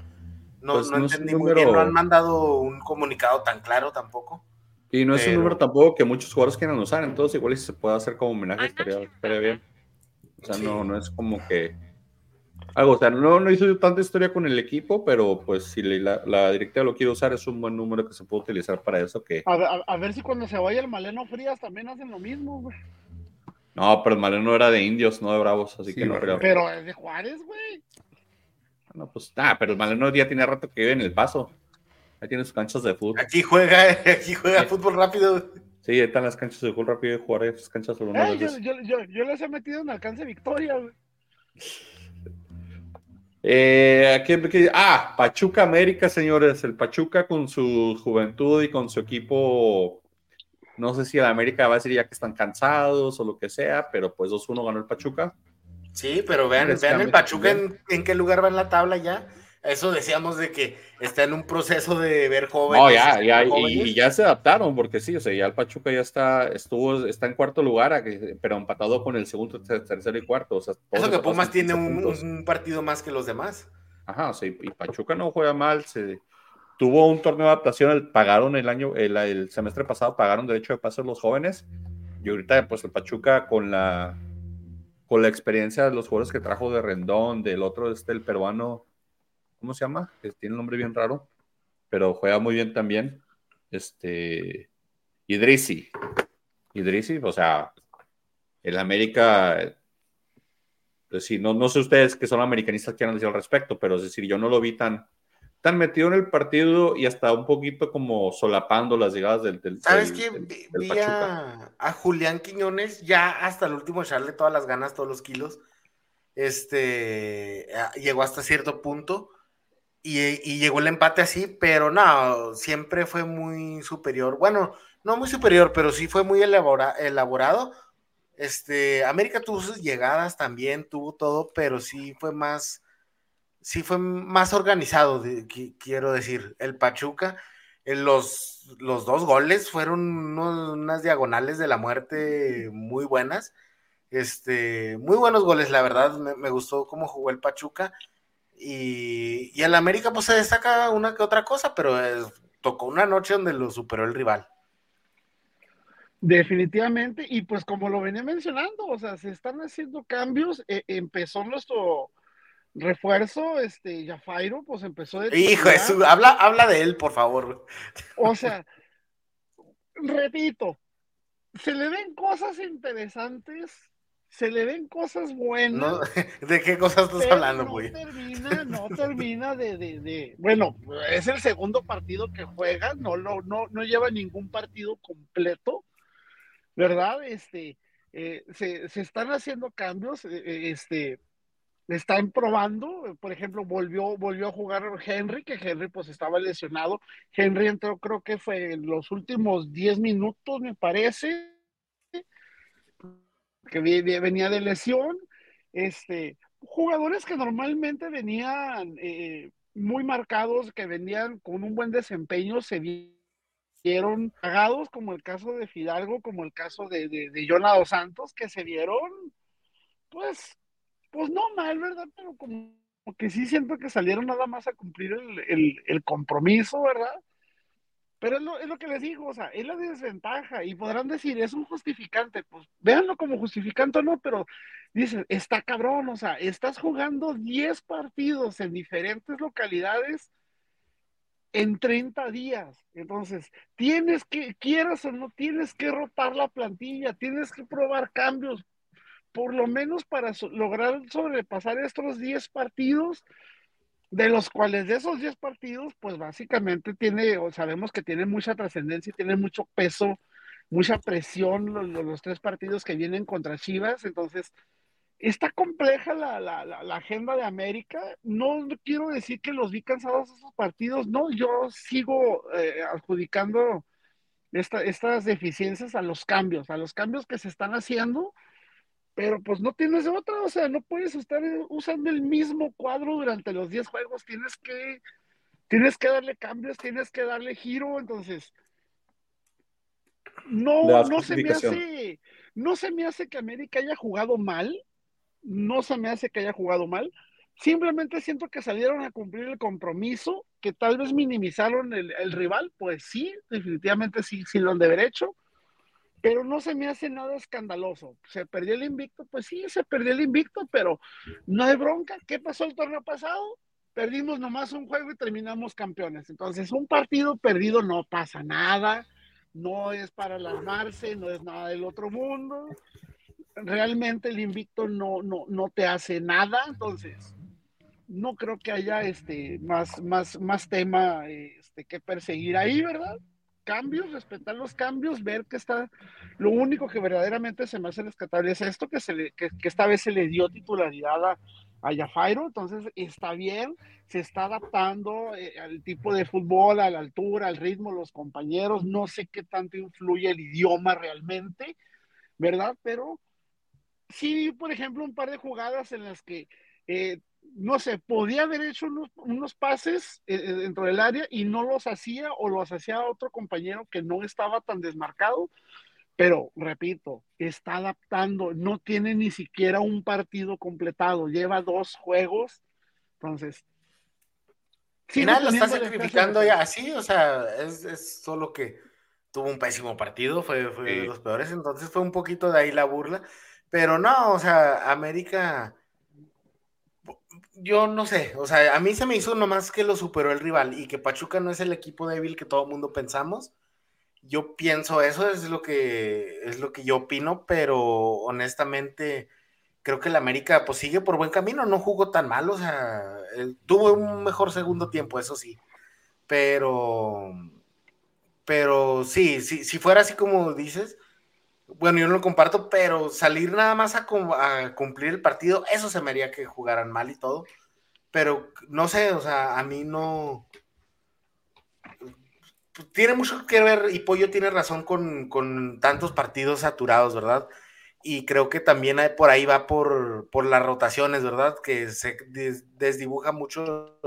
No, Pues no entendí muy número- bien, no han mandado un comunicado tan claro tampoco. Y no es un número tampoco que muchos jugadores quieran usar, entonces igual si se puede hacer como homenaje estaría, estaría bien. O sea, Sí. no, no es como que algo, o sea, no, no hizo tanta historia con el equipo, pero pues si le- la, la directiva lo quiere usar, es un buen número que se puede utilizar para eso. Que A, ver- a- a ver si cuando se vaya el Maleno Frías también hacen lo mismo, güey. no, pero el Maleno era de indios, no de bravos, así Sí, que no creo. Pero es de Juárez, güey. No, pues, ah, pero el Maleno ya tiene rato que vive en el paso. Ahí tiene sus canchas de fútbol. Aquí juega, aquí juega Sí. fútbol rápido. Sí, ahí están las canchas de fútbol rápido y jugar esas canchas solo una Ey, yo, yo, yo, yo les he metido en alcance victoria, güey. Eh, ¿a quién- qué- ah, Pachuca América, señores. El Pachuca con su juventud y con su equipo. No sé si el América va a decir ya que están cansados o lo que sea, pero pues 2-1 ganó el Pachuca. Sí, pero vean, el Pachuca en, en qué lugar va en la tabla ya. Eso decíamos de que está en un proceso de ver jóvenes. No, ya, ya, jóvenes. y, y ya se adaptaron, porque sí, o sea, ya el Pachuca ya está, estuvo, está en cuarto lugar, pero empatado con el segundo, ter- tercero y cuarto. O sea, Eso que Pumas en tiene 15 un, un partido más que los demás. Ajá, o sea, y y Pachuca no juega mal, se tuvo un torneo de adaptación, el- pagaron el año, el, el semestre pasado pagaron derecho de paso a los jóvenes, y ahorita pues el Pachuca con la con la experiencia de los jugadores que trajo de Rendón, del otro este el peruano, ¿cómo se llama? Que tiene un nombre bien raro, pero juega muy bien también. Este Idrisi. Idrisi, o sea, el América pues sí, no, no sé ustedes que son americanistas quieran decir al respecto, pero es decir, yo no lo vi tan, tan metido en el partido y hasta un poquito como solapando las llegadas del, del, ¿Sabes qué? Vi, a, a Julián Quiñones ya hasta el último echarle todas las ganas, todos los kilos. Este llegó hasta cierto punto y, y llegó el empate así, pero no, siempre fue muy superior. Bueno, no muy superior, pero sí fue muy elabora- elaborado. Este, América tuvo sus llegadas también, tuvo todo, pero sí fue más, sí fue más organizado, quiero decir. El Pachuca, en los, los dos goles fueron unas diagonales de la muerte muy buenas. Este, muy buenos goles, la verdad, me gustó cómo jugó el Pachuca. Y, y el América, pues se destaca una que otra cosa, pero tocó una noche donde lo superó el rival. Definitivamente, y pues como lo venía mencionando, o sea, se están haciendo cambios. eh, empezó nuestro refuerzo, este, Yafairo, pues empezó de Hijo su- habla, habla de él, por favor. O sea, repito, se le ven cosas interesantes, se le ven cosas buenas. ¿no? ¿De qué cosas estás hablando, no güey? termina, no termina de, de, de- bueno, es el segundo partido que juega, no, lo, no, no lleva ningún partido completo, ¿verdad? Este, eh, se, se están haciendo cambios, eh, eh, este, están probando, por ejemplo, volvió, volvió a jugar Henry, que Henry pues estaba lesionado, Henry entró creo que fue en los últimos 10 minutos, me parece, que venía de lesión, este, jugadores que normalmente venían eh, muy marcados, que venían con un buen desempeño, se vieron pagados, como el caso de Fidalgo, como el caso de, de, Dos Santos, que se vieron, pues, pues no mal, ¿verdad? Pero como que sí siento que salieron nada más a cumplir el, el, el compromiso, ¿verdad? Pero es lo, es lo que les digo, o sea, es la desventaja y podrán decir, es un justificante, pues véanlo como justificante o no, pero dicen, está cabrón, o sea, estás jugando 10 partidos en diferentes localidades en 30 días. Entonces, tienes que, quieras o no, tienes que rotar la plantilla, tienes que probar cambios. por lo menos para lograr sobrepasar estos 10 partidos, de los cuales de esos 10 partidos, pues básicamente tiene, o sabemos que tiene mucha trascendencia, tiene mucho peso, mucha presión los, los, tres partidos que vienen contra Chivas, entonces está compleja la, la, la, agenda de América. No, quiero decir que los vi cansados esos partidos, no, yo sigo eh, adjudicando estas deficiencias a los cambios, a los cambios que se están haciendo, pero pues no tienes otra, o sea, no puedes estar usando el mismo cuadro durante los 10 juegos, tienes que, tienes que darle cambios, tienes que darle giro, entonces no, no se me hace, no se me hace que América haya jugado mal, no se me hace que haya jugado mal. Simplemente siento que salieron a cumplir el compromiso, que tal vez minimizaron el, rival, pues sí, definitivamente sí, sí lo han de haber hecho, pero no se me hace nada escandaloso. ¿Se perdió el invicto? Pues sí, se perdió el invicto, pero no hay bronca. ¿Qué pasó el torneo pasado? Perdimos nomás un juego y terminamos campeones. Entonces, un partido perdido no pasa nada, no es para alarmarse, no es nada del otro mundo realmente el invicto no, no, no te hace nada, entonces no creo que haya este más, más, más tema este, que perseguir ahí, ¿verdad? Cambios, respetar los cambios, ver que está. Lo único que verdaderamente se me hace rescatable es esto, que, se que, esta vez se le dio titularidad a, a Yafairo, entonces está bien, se está adaptando eh, al tipo de fútbol, a la altura, al ritmo, los compañeros, no sé qué tanto influye el idioma realmente, ¿verdad? Pero sí por ejemplo, un par de jugadas en las que, eh, no sé, podía haber hecho unos, pases eh, eh, dentro del área y no los hacía o los hacía otro compañero que no estaba tan desmarcado. Pero, repito, está adaptando, no tiene ni siquiera un partido completado, lleva dos juegos. Entonces, final lo está sacrificando ya así, o sea, es, solo que tuvo un pésimo partido, fue, fue de los peores, entonces fue un poquito de ahí la burla. Pero no, o sea, América, yo no sé, o sea, a mí se me hizo nomás que lo superó el rival y que Pachuca no es el equipo débil que todo el mundo pensamos. Yo pienso eso, es lo que es lo que yo opino, pero honestamente creo que el América pues sigue por buen camino, no jugó tan mal, o sea, tuvo un mejor segundo tiempo, eso sí. Pero pero sí, sí, si fuera así como dices, bueno, yo no lo comparto, pero salir nada más a, cumplir el partido, eso se me haría que jugaran mal y todo. Pero no sé, o sea, a mí no. Tiene mucho que ver, y Pollo tiene razón con, tantos partidos saturados, ¿verdad? Y creo que también por ahí va por, las rotaciones, ¿verdad? Que se desdibuja mucho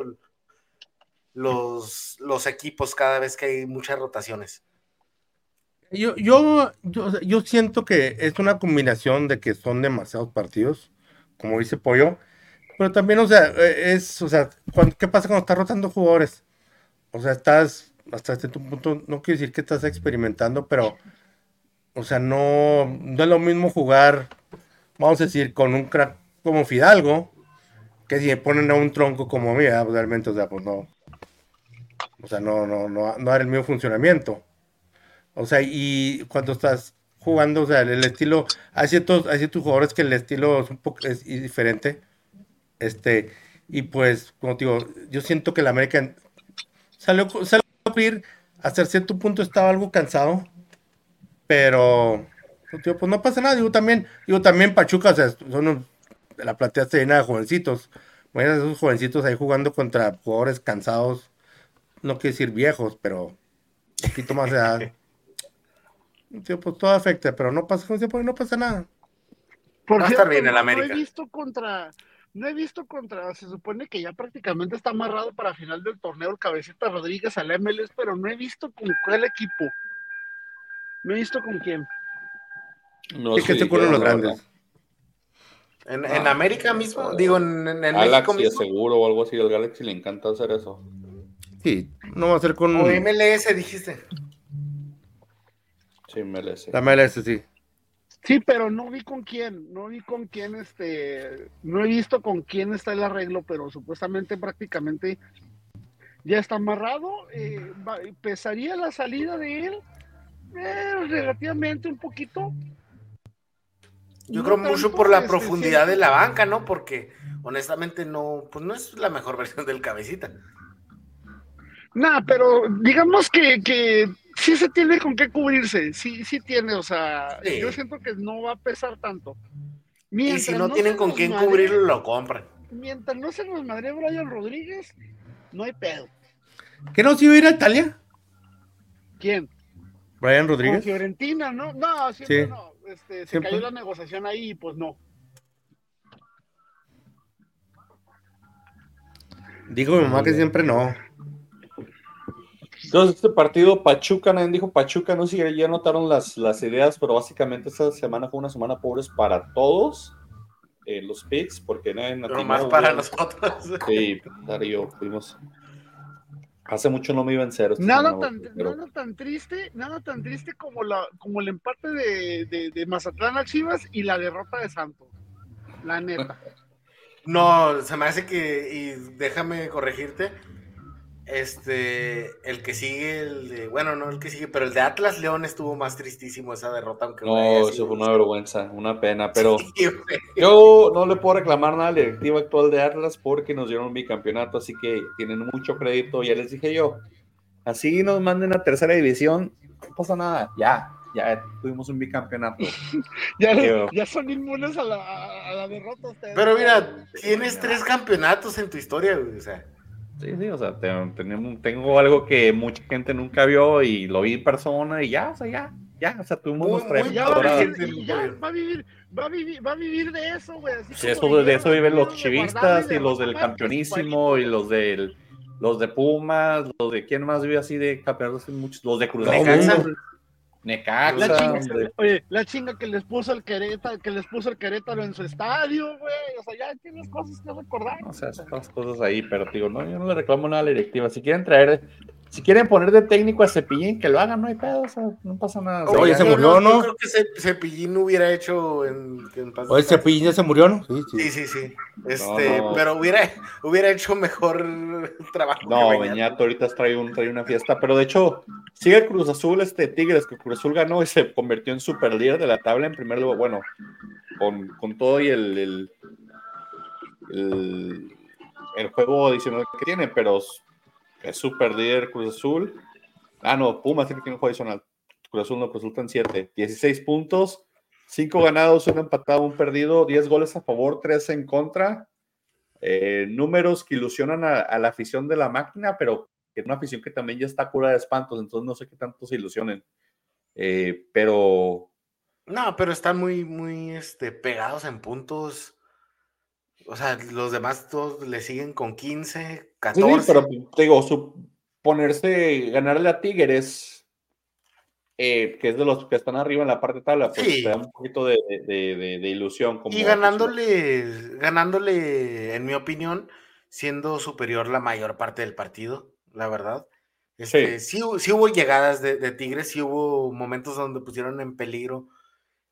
los equipos cada vez que hay muchas rotaciones. Yo, yo, yo, siento que es una combinación de que son demasiados partidos, como dice Pollo, pero también, o sea, e, es, o sea, ¿qué pasa cuando estás rotando jugadores? O sea, estás, hasta cierto punto, no quiero decir que estás experimentando, pero, o sea, no, no es lo mismo jugar, vamos a decir, con un crack como Fidalgo, que si ponen a un tronco como mía, realmente, o sea, pues no, o sea, no, no, no, no era el mismo funcionamiento. O sea, y cuando estás jugando, o sea, el estilo, hay ciertos, hay ciertos jugadores que el estilo es un poco es diferente. Este, y pues, como te digo, yo siento que el América salió, salió a cumplir, hasta cierto punto estaba algo cansado, pero pues no pasa nada, digo también, digo también Pachuca, o sea, son la platea está llena de jovencitos. Bueno, esos jovencitos ahí jugando contra jugadores cansados, no quiero decir viejos, pero un poquito más de edad. pues todo afecta, pero no pasa, no pasa nada. Por cierto, bien el América. No he visto contra, no he visto contra, se supone que ya prácticamente está amarrado para final del torneo el cabecita Rodríguez al MLS, pero no he visto con cuál equipo. No he visto con quién. No sé. que con los grandes. En, en, América mismo, digo, en, en México mismo. seguro o algo así, al Galaxy le encanta hacer eso. Sí, no va a ser con. O MLS, dijiste. Sí, MLS. La MLS, sí. Sí, pero no vi con quién, no vi con quién, este, no he visto con quién está el arreglo, pero supuestamente prácticamente ya está amarrado. Eh, pesaría la salida de él eh, relativamente un poquito. Yo No creo mucho por la este, profundidad sí. de la banca, ¿no? Porque honestamente no, pues no es la mejor versión del cabecita. Nah, pero digamos que, que sí se tiene con qué cubrirse, sí, sí tiene, o sea, Sí. yo siento que no va a pesar tanto. Y Mientras si no tienen con quién madre- cubrirlo, lo compran. Mientras no se nos madre Brian Rodríguez, no hay pedo. ¿Qué no se iba a ir a Italia? ¿Quién? Brian Con Rodríguez. Fiorentina, ¿no? No, siempre Sí. no. Este, se Siempre. cayó la negociación ahí y pues no. Digo mi mamá que siempre no. Entonces, este partido, Pachuca, nadie dijo Pachuca, no sé si ya notaron las, las ideas, pero básicamente esta semana fue una semana pobres para todos eh, los picks, porque nadie Pero atinó, más para güey. nosotros. Sí, Darío, fuimos. Hace mucho no me iba en cero. Nada semana, tan, pero- nada tan triste, nada tan triste como la, como el empate de, de, de Mazatlán a Chivas y la derrota de Santos. La neta. No, se me hace que, y déjame corregirte, este, el que sigue, el de, bueno, no el que sigue, pero el de Atlas León estuvo más tristísimo esa derrota, aunque No, eso sido- fue una vergüenza, una pena, pero Sí, yo no le puedo reclamar nada a la directiva actual de Atlas porque nos dieron un bicampeonato, así que tienen mucho crédito, ya les dije yo. Así nos manden a tercera división, no pasa nada, ya, ya tuvimos un bicampeonato. Ya, son inmunes a la, a- a la derrota ustedes. Pero mira, tienes tres campeonatos en tu historia, güey, o sea, Sí, sí, o sea, te- tenemos- tengo algo que mucha gente nunca vio y lo vi en persona y ya, o sea, ya, ya, o sea, tuvimos Muy, nuestra muy época ya va, a vivir, y ya va a vivir, va a vivir, va a vivir de eso, güey. así Sí, eso, de eso viven los de chivistas y los del derrotar, campeonísimo y los del los de Pumas, los de quién más vive así de campeonatos, muchos, los de Cruz Necaxa. La chinga, oye, la chinga que les puso el Querétaro, que les puso el Querétaro en su estadio, güey. O sea, ya tienes cosas que recordar. o sea, esas cosas ahí, pero digo, no, yo no le reclamo nada a la directiva. Si quieren traer, si quieren poner de técnico a Cepillín, que lo hagan, no hay pedo, o sea, no pasa nada. Oye, se murió, ¿no? Yo creo que Ce- Cepillín hubiera hecho en, que en paz Oye. Cepillín ya se murió, ¿no? Sí, sí. Sí, sí, sí. Este, No. pero hubiera, hubiera hecho mejor trabajo. que No, Beñat. Beñato ahorita trae, un, trae una fiesta, pero de hecho, sigue el Cruz Azul, este Tigres, que Cruz Azul ganó y se convirtió en super líder de la tabla en primer lugar, bueno, con, con todo y el, el, el, el juego adicional que tiene, pero es super líder Cruz Azul. Ah, no, Pumas tiene que un juego adicional. Cruz Azul no, Cruz Azul está en 7. 16 puntos, 5 ganados, 1 empatado, 1 perdido, 10 goles a favor, 3 en contra eh, números que ilusionan a, la afición de la máquina, pero que es una afición que también ya está cura de espantos, entonces no sé qué tanto se ilusionen. Eh, pero No, pero están muy, muy este, pegados en puntos. O sea, los demás todos le siguen con 15, sí, 14. pero te digo, su- ponerse, ganarle a Tigres, eh, que es de los que están arriba en la parte de tabla, pues Sí. te da un poquito de, de- de- de ilusión. Como y ganándole, ganándole, en mi opinión, siendo superior la mayor parte del partido, la verdad. Este, sí. sí hubo llegadas de, de Tigres, sí hubo momentos donde pusieron en peligro.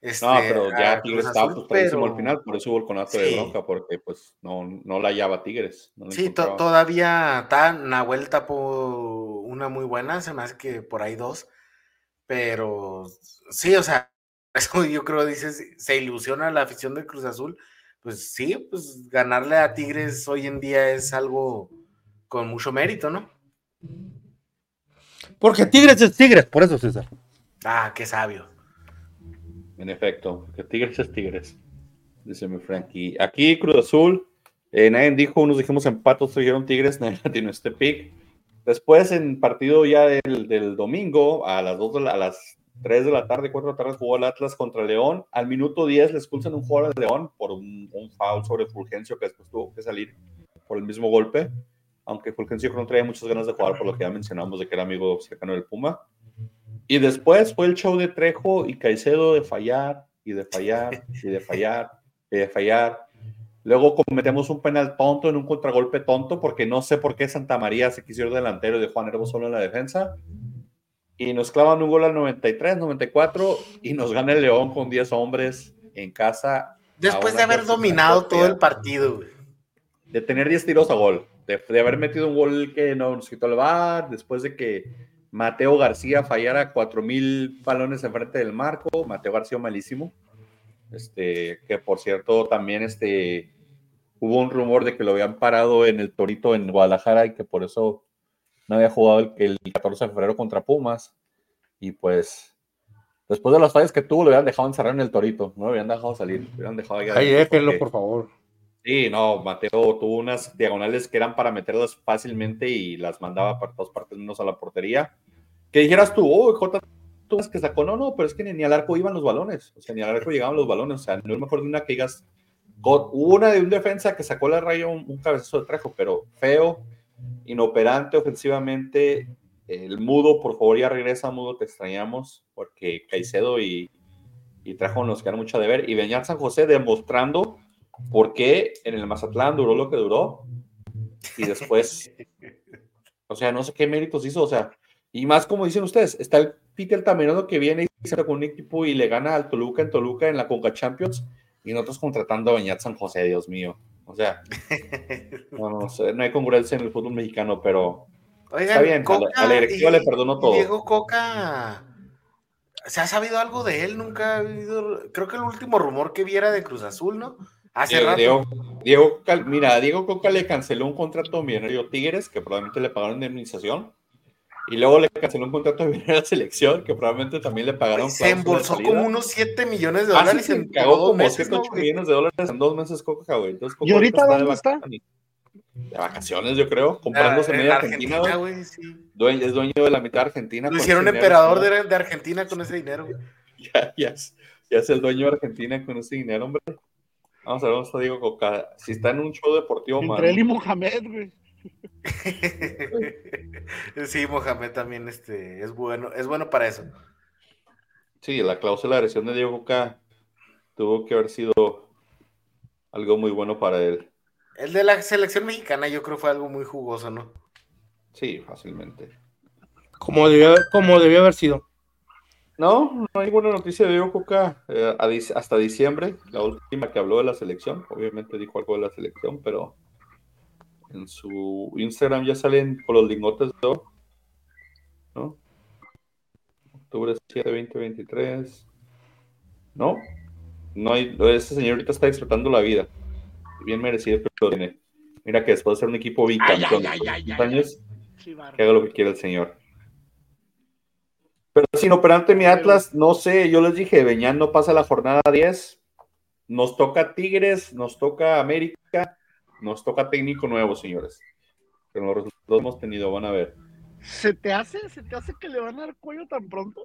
Este, No, pero ya Tigres estaba Azul, frustradísimo pero- al final, por eso hubo el conato de bronca, porque pues no, no la hallaba Tigres. no la Sí, to- todavía ta- Nahuel tapó una muy buena, se me hace que por ahí dos, pero sí, o sea, eso yo creo, dices, se ilusiona la afición del Cruz Azul, pues sí, pues ganarle a Tigres hoy en día es algo con mucho mérito, ¿no? Porque Tigres es Tigres, por eso, César. Ah, qué sabio. En efecto, que Tigres es Tigres, dice mi Frankie. Aquí Cruz Azul, eh, nadie dijo, unos dijimos empate, otros dijeron Tigres, nadie tiene este pick. Después, en partido ya del, domingo, a las, 2 de la- a las 3 de la tarde, 4 de la tarde, jugó el Atlas contra León. Al minuto 10 le expulsan un jugador de León por un, un foul sobre Fulgencio que después tuvo que salir por el mismo golpe. Aunque Fulgencio no traía muchas ganas de jugar por lo que ya mencionamos de que era amigo cercano del Puma. Y después fue el show de Trejo y Caicedo de fallar y de fallar y de fallar y de fallar. Luego cometemos un penal tonto en un contragolpe tonto porque no sé por qué Santa María se quiso ir delantero y dejó a Nervo solo en la defensa. Y nos clavan un gol al 93, 94 y nos gana el León con 10 hombres en casa. Después de haber dominado todo el partido, güey. de tener 10 tiros a gol, de, de haber metido un gol que no nos quitó el bar, después de que Mateo García fallara 4000 balones enfrente del marco, Mateo García malísimo. Este, que por cierto, también este, hubo un rumor de que lo habían parado en el Torito en Guadalajara y que por eso no había jugado el, el 14 de febrero contra Pumas. Y pues, después de las fallas que tuvo, lo habían dejado encerrar en el Torito. No lo habían dejado salir. Lo habían dejado ahí déjenlo, porque- por favor. Sí, no, Mateo tuvo unas diagonales que eran para meterlas fácilmente y las mandaba para todas partes menos a la portería. Que dijeras tú, oh, Jota, tú que sacó, no, no, pero es que ni, al arco iban los balones, o sea, ni al arco llegaban los balones, o sea, no es mejor de una que digas, go- hubo una de un defensa que sacó la raya un, cabezazo de trejo, pero feo, inoperante ofensivamente, el Mudo, por favor, ya regresa, Mudo, te extrañamos, porque Caicedo y, y Trejo nos quedaron mucho de ver, y Beñat San José demostrando por qué en el Mazatlán duró lo que duró y después, o sea, no sé qué méritos hizo, o sea, y más como dicen ustedes, está el Peter Tamerano que viene y se con un equipo y le gana al Toluca en Toluca en la Conca Champions y nosotros contratando a Beñat San José, Dios mío, o sea, no, no sé, no hay congruencia en el fútbol mexicano, pero Oigan, Está bien, a la- a la directiva y- le perdono todo. Diego Coca, ¿se ha sabido algo de él? Nunca ha habido, creo que el último rumor que viera de Cruz Azul, ¿no? Hace Diego, rato. Diego, Diego Cal- mira, a Diego Coca le canceló un contrato millonario Tigres, que probablemente le pagaron indemnización, y luego le canceló un contrato de a la selección, que probablemente también le pagaron. se embolsó como unos 7 millones de Ah, sí, dólares se en cagó dos como meses, 7, ¿no, 8 güey? millones de dólares en dos meses Coca, güey. Entonces, Coca ¿Y ahorita de dónde está? vacaciones. De vacaciones, yo creo, comprándose Ah, en media Argentina, Argentina, güey. güey, sí. Dueño- es dueño de la mitad de Argentina. Lo hicieron dinero, emperador de, de Argentina con ese dinero, güey. Ya, ya es, ya es el dueño de Argentina con ese dinero, hombre. Vamos a ver, vamos a Diego Coca. Si está en un show deportivo, Entre él y Mohamed, güey. sí, Mohamed también este, es bueno, es bueno para eso. Sí, la cláusula de lesión de Diego Coca tuvo que haber sido algo muy bueno para él. El de la selección mexicana yo creo fue algo muy jugoso, ¿no? Sí, fácilmente. Como debió, como debió haber sido. No, no hay buena noticia de Coca eh, hasta diciembre, la última que habló de la selección. Obviamente dijo algo de la selección, pero en su Instagram ya salen con los lingotes de oro. ¿No? Octubre 7, 2023. No, no hay. Ese señor ahorita está disfrutando la vida. Bien merecido lo tiene. Mira que después de ser un equipo bicampeón ay, ay, de ay, años, que haga lo que quiera el señor. Pero sin operante mi Atlas, no sé, yo les dije, Beñán no pasa la jornada 10, nos toca Tigres, nos toca América, nos toca técnico nuevo, señores. Pero los resultados hemos tenido, van a ver. ¿Se te hace, se te hace que le van a dar cuello tan pronto?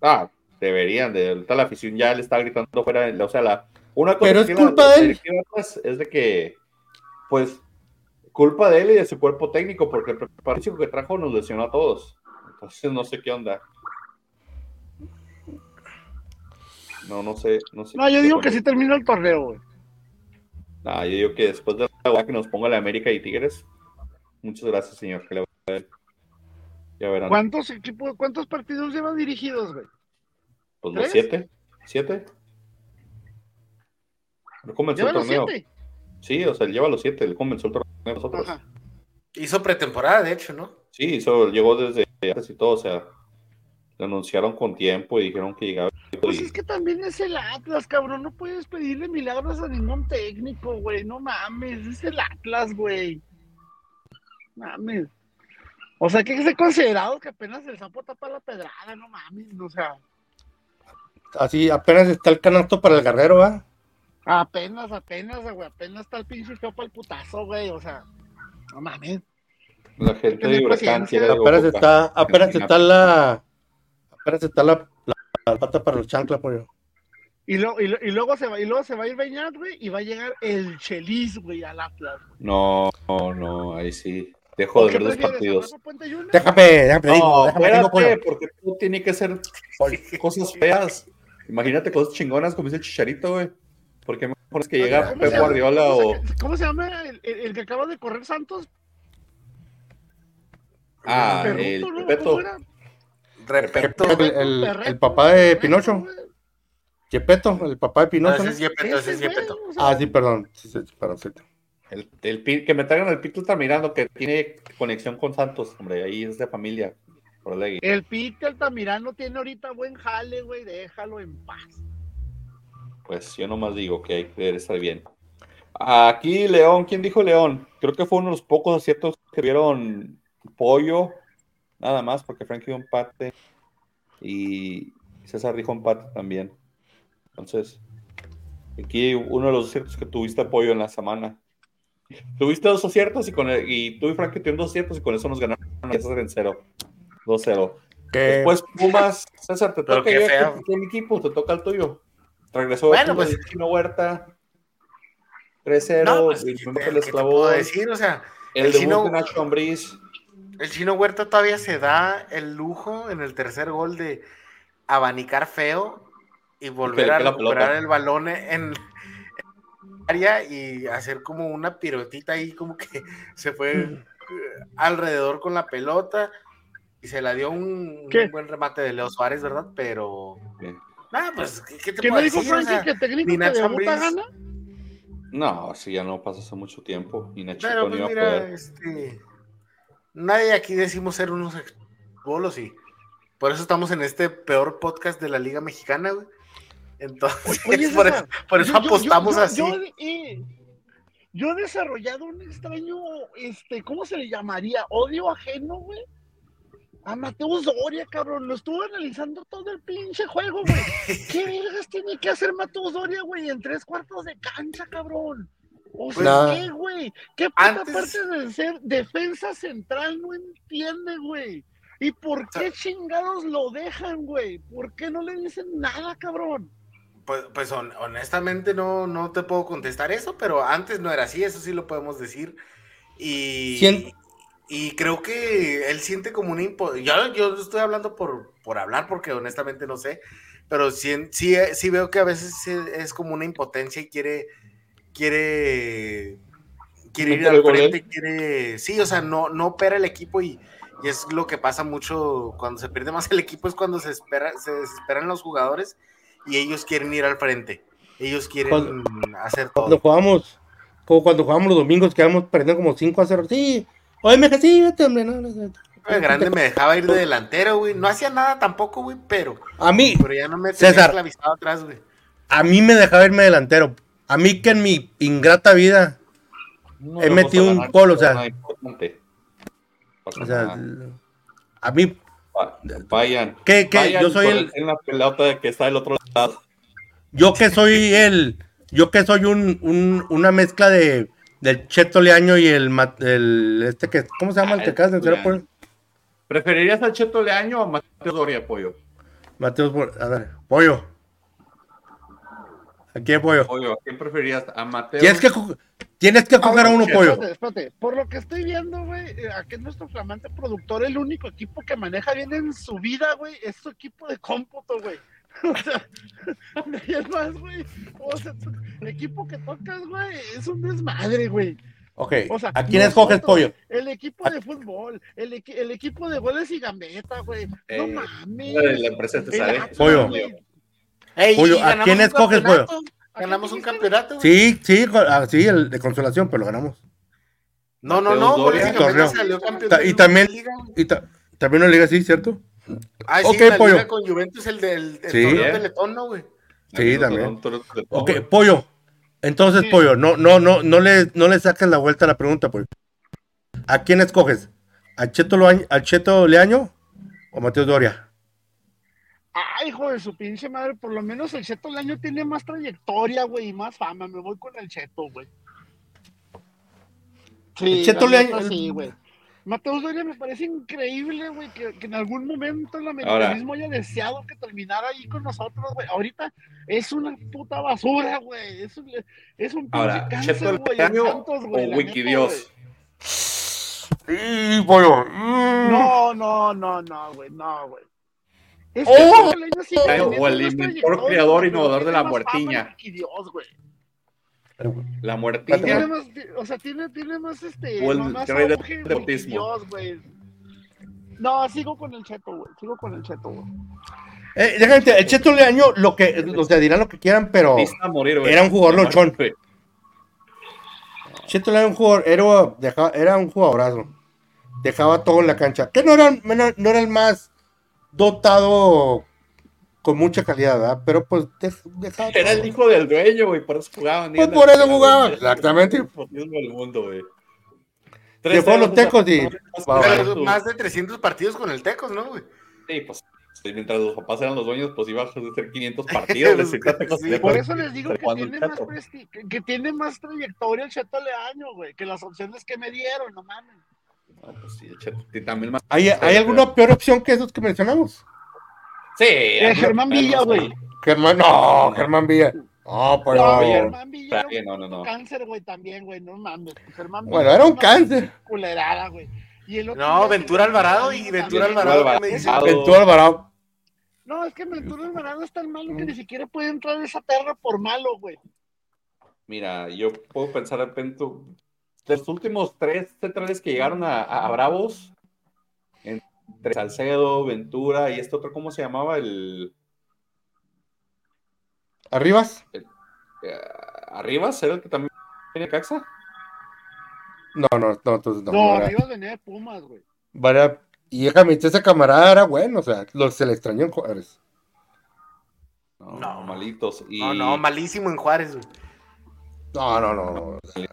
Ah, deberían, de ahorita la afición ya le está gritando fuera, o sea, la, una cosa Pero es culpa la de él. es de que, pues, culpa de él y de su cuerpo técnico, porque el físico que trajo nos lesionó a todos. Entonces no sé qué onda. No, no sé, no sé. No, yo digo que él. sí termina el torneo, güey. Ah, yo digo que después de la que nos ponga la América y Tigres, muchas gracias, señor. Que le vaya a ver. Ya verán. ¿Cuántos equipos, cuántos partidos llevan dirigidos, güey? Pues los siete. ¿Siete? No comenzó el ¿Llevan los torneo. siete? Sí, o sea, él lleva los siete, él comenzó el torneo de nosotros. Ajá. Hizo pretemporada, de hecho, ¿no? Sí, eso llegó desde antes y todo, o sea, lo anunciaron con tiempo y dijeron que llegaba. Pues es que también es el Atlas, cabrón. No puedes pedirle milagros a ningún técnico, güey. No mames, es el Atlas, güey. Mames. O sea, que que ser considerado que apenas el sapo tapa la pedrada, no mames. O sea, Así apenas está el canasto para el guerrero, ¿va? apenas, apenas, güey. Apenas está el pinche feo para el putazo, güey. O sea, no mames. La gente de Huracán quiere Apenas está, apenas está la, apenas está la pata para los chanclas, pollo. Y, lo- y, lo- y luego se va, y luego se va a ir Beñat, güey, y va a llegar el Chelis, güey, al Atlas. güey. No, no, no, ahí sí. Dejo de ¿Qué ver los partidos. Déjame, déjame, digo, No, déjame, digo, pollo. espérate, porque tú tiene que ser cosas feas. Imagínate cosas chingonas como dice el Chicharito, güey. ¿Por qué mejor es que llega ¿Cómo Pep? Guardiola ¿Cómo o... ¿Cómo se llama el, el- el que acaba de correr Santos? Ah, Perruto, el ¿no? Repeto. El, el- el papá de Pinocho. Yepeto, el papá de No, Pinocho. ese ¿no? es Yepeto, ese es Ese, Yepeto. Ah, sí, perdón. Sí, sí, perdón, sí. El, el que me traigan el Pito está mirando que tiene conexión con Santos, hombre, ahí es de familia. El Pete Altamirano tiene ahorita buen jale, güey, déjalo en paz. Pues yo nomás digo que hay que estar bien. Aquí León, ¿quién dijo León? Creo que fue uno de los pocos aciertos que vieron pollo, nada más, porque Frank dio empate y César dijo empate también. Entonces, aquí uno de los aciertos que tuviste apoyo en la semana. Tuviste dos aciertos y, con el- y tú y Frank tuvieron dos aciertos y con eso nos ganaron César en cero. 2-0. Que Después Pumas, César, te toca mi equipo, te toca el tuyo. Regresó Bueno, Pumas pues- de Chino Huerta. 3-0, No, pues, y ¿qué, fuimos te- el decir? O sea, El, el debut Chino- de Nacho Ambriz. El chino Huerta todavía se da el lujo en el tercer gol de abanicar feo y volver a recuperar el balón en, en área y hacer como una piruetita ahí, como que se fue eh, alrededor con la pelota y se la dio un, buen remate de Leo Suárez, ¿verdad? Pero, nada, pues, ¿qué, qué te ¿Qué puedo me dijo decir? O Frankie sea, que técnico gana? No, sí, ya no pasa hace mucho tiempo. Y Nacho Pero no pues a mira, poder. este, nadie aquí decimos ser unos bolos y por eso estamos en este peor podcast de la Liga Mexicana, güey. Entonces, Oye, por, César, eso, por eso Yo- yo- apostamos yo- así. Yo, he- yo he desarrollado un extraño, este, ¿cómo se le llamaría? Odio ajeno, güey. A Mateus Doria, cabrón. Lo estuve analizando todo el pinche juego, güey. ¿Qué vergas tiene que hacer Mateus Doria, güey, en tres cuartos de cancha, cabrón? O sea, Nada. ¿qué, güey? ¿Qué puta Antes- parte de ser defensa central no entiende, güey? ¿Y por qué chingados lo dejan, güey? ¿Por qué no le dicen nada, cabrón? Pues, pues hon- honestamente no, no te puedo contestar eso, pero antes no era así, eso sí lo podemos decir. Y, Sien- y creo que él siente como una impo- yo, yo estoy hablando por, por hablar porque honestamente no sé, pero sí, sí, sí veo que a veces sí es como una impotencia y quiere, quiere, quiere ir ¿Meter al frente, quiere, sí, o sea, no, no opera el equipo y, y es lo que pasa mucho cuando se pierde más el equipo, es cuando se espera, se desesperan los jugadores y ellos quieren ir al frente. Ellos quieren Cuando- hacer cuando todo. jugamos, como cuando jugamos los domingos, quedamos perdiendo como 5 a 0. Sí, oye, me sí, hombre, no, no, no. El grande me dejaba ir de delantero, güey. No hacía nada tampoco, güey, pero, A mí, pero ya no me tenía César. atrás, güey. a mí me dejaba irme delantero. A mí que en mi ingrata vida, No he metido un gol, o sea. importante. O sea, a mí, Va- Vayan. ¿Qué- qué? Vayan Yo soy el- En la pelota que está del otro lado. yo que soy el, yo que soy un, un- una mezcla de del Cheto Leaño y el, este que, ¿cómo se llama el Ah, que acabas de mencionar por ¿Preferirías al Cheto Leaño o a Mateo Doria, pollo? Mateos, Bor- a ver, pollo. Aquí hay pollo. Pollo, ¿a quién preferirías? ¿A Mateo? Tienes que, tienes que coger a uno, pollo. Espérate, espérate. Por lo que estoy viendo, güey, eh, aquí es nuestro flamante productor, el único equipo que maneja bien en su vida, güey, es su equipo de cómputo, güey. O sea, es más, güey, o sea, el equipo que tocas, güey, es un desmadre, güey. Ok, O sea, ¿a quién escoges, pollo? El equipo de fútbol, el, equi- el equipo de goles y gambeta, güey. No Eh, mames. la empresa te sale. Pollo. Ey, Pollo, y ¿a quién escoges, quién Ganamos un campeonato. Sí, sí, ah, sí, el de consolación, pero lo ganamos. No, no, no, Torneo. salió campeón de y la también-. Y ta- también una liga así, ¿cierto? Ah, sí, Ok, en la pollo. liga con Juventus el del el Sí. Teletón, ¿no, güey? Sí, también. Ok, pollo. Entonces, Sí. pollo, no, no, no, no le, no le saques la vuelta a la pregunta, pollo. ¿A quién escoges? ¿A Cheto, Loaño- ¿Al Cheto Leaño o Mateo Doria? Ay, hijo de su pinche madre, por lo menos el Cheto Leaño tiene más trayectoria, güey, y más fama. Me voy con el Cheto, güey. Sí, El Cheto Leaño- neta, Sí, güey. Mateus Doria me parece increíble, güey, que, que en algún momento el americanismo haya deseado que terminara ahí con nosotros, güey. Ahorita es una puta basura, güey. Es un, es un pinche Ahora, cáncer, ¿Cheto Santos, güey, o Wikidios? Sí, pollo. Mm. No, no, no, no, güey, no, güey. Es que ¡Oh! O el inventor, creador, innovador de la tiene muertiña. Dios, güey. La Tiene muertiña. más, o sea, tiene, tiene más este. O el más rey güey. Dios, güey. No, sigo con el cheto, güey. Sigo con el cheto, güey. Eh, déjate, el Cheto Leaño, lo que, o sea, dirán lo que quieran, pero morir, era un jugador lochón. Güey. Cheto Leaño era un jugador, era, era un jugadorazo. Dejaba todo en la cancha. Que no era, no, no era el más dotado con mucha calidad, ¿verdad? Pero pues dejaba Era el hijo del dueño, güey, por eso jugaban. Pues por eso el- jugaban, el- exactamente. el famoso del mundo, güey. Los tecos y- más de 300 partidos con el Tecos, ¿no, güey? Sí, pues mientras los papás eran los dueños, pues iba a hacer 500 partidos. Sí, de- Por eso les digo que el tiene, más que, que tiene más trayectoria el Cheto Leaño, güey, que las opciones que me dieron, no mames. No, pues sí, también más. ¿Hay, ¿Hay alguna peor opción que esos que mencionamos? Sí, Eh, Germán Villa, güey. Germán, no, Germán Villa. No, pero. No, Germán Villa era un no, no, no. cáncer, güey, también, güey, no mames. Germán Bueno, era un cáncer. Culerada, güey. Y el otro No, Ventura Alvarado y Ventura. Alvarado. Ventura Alvarado. No, es que Ventura Alvarado es tan malo que ni siquiera puede entrar esa perra por malo, güey. Mira, yo puedo pensar de repente. De los últimos tres centrales que llegaron a, a- a Bravos, entre Salcedo, Ventura y este otro, ¿cómo se llamaba? El. ¿Arribas? eh, Arribas, ¿era el que también tenía Caxa? No, no, no, entonces no. No, no era. arriba venía de Pumas, güey. Vaya, y déjame ese camarada era bueno, o sea, lo, se le extrañó en Juárez. No, No. malitos. Y... No, no, malísimo en Juárez, güey. No, no, no. no, o sea,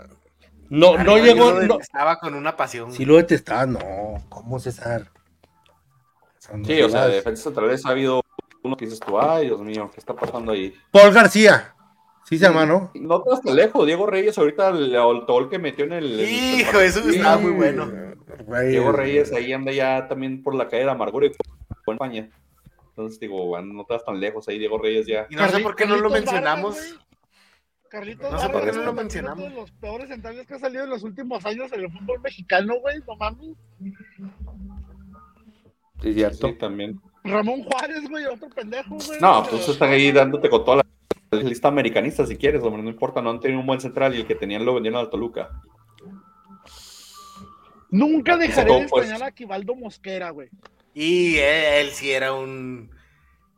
no, no llegó. yo lo No, con una pasión. si lo detestaba, no. ¿Cómo César? Son Sí, o sea, de dos defensas centrales ha habido uno que dices tú, ay, Dios mío, ¿qué está pasando ahí? Paul García. Sí se llama, ¿no? No te vas tan lejos, Diego Reyes ahorita el, el gol que metió en el... Hijo, eso Sí, estaba muy bueno. Reyes. Diego Reyes ahí anda ya también por la calle de la amargura y en España. Entonces digo, bueno, no te vas tan lejos, ahí Diego Reyes ya. Y no sé por qué no lo mencionamos. Carlitos No sé por qué no es lo uno mencionamos. de los peores centrales que ha salido en los últimos años en el fútbol mexicano, güey, no mames. Sí, cierto. Sí, también. Ramón Juárez, güey, otro pendejo, güey. No, pues están ahí dándote con toda la lista americanista si quieres, hombre, no importa, no han tenido un buen central y el que tenían lo vendieron al Toluca. Nunca dejaré de pues. extrañar a Quivaldo Mosquera, güey. Y él, él sí era un.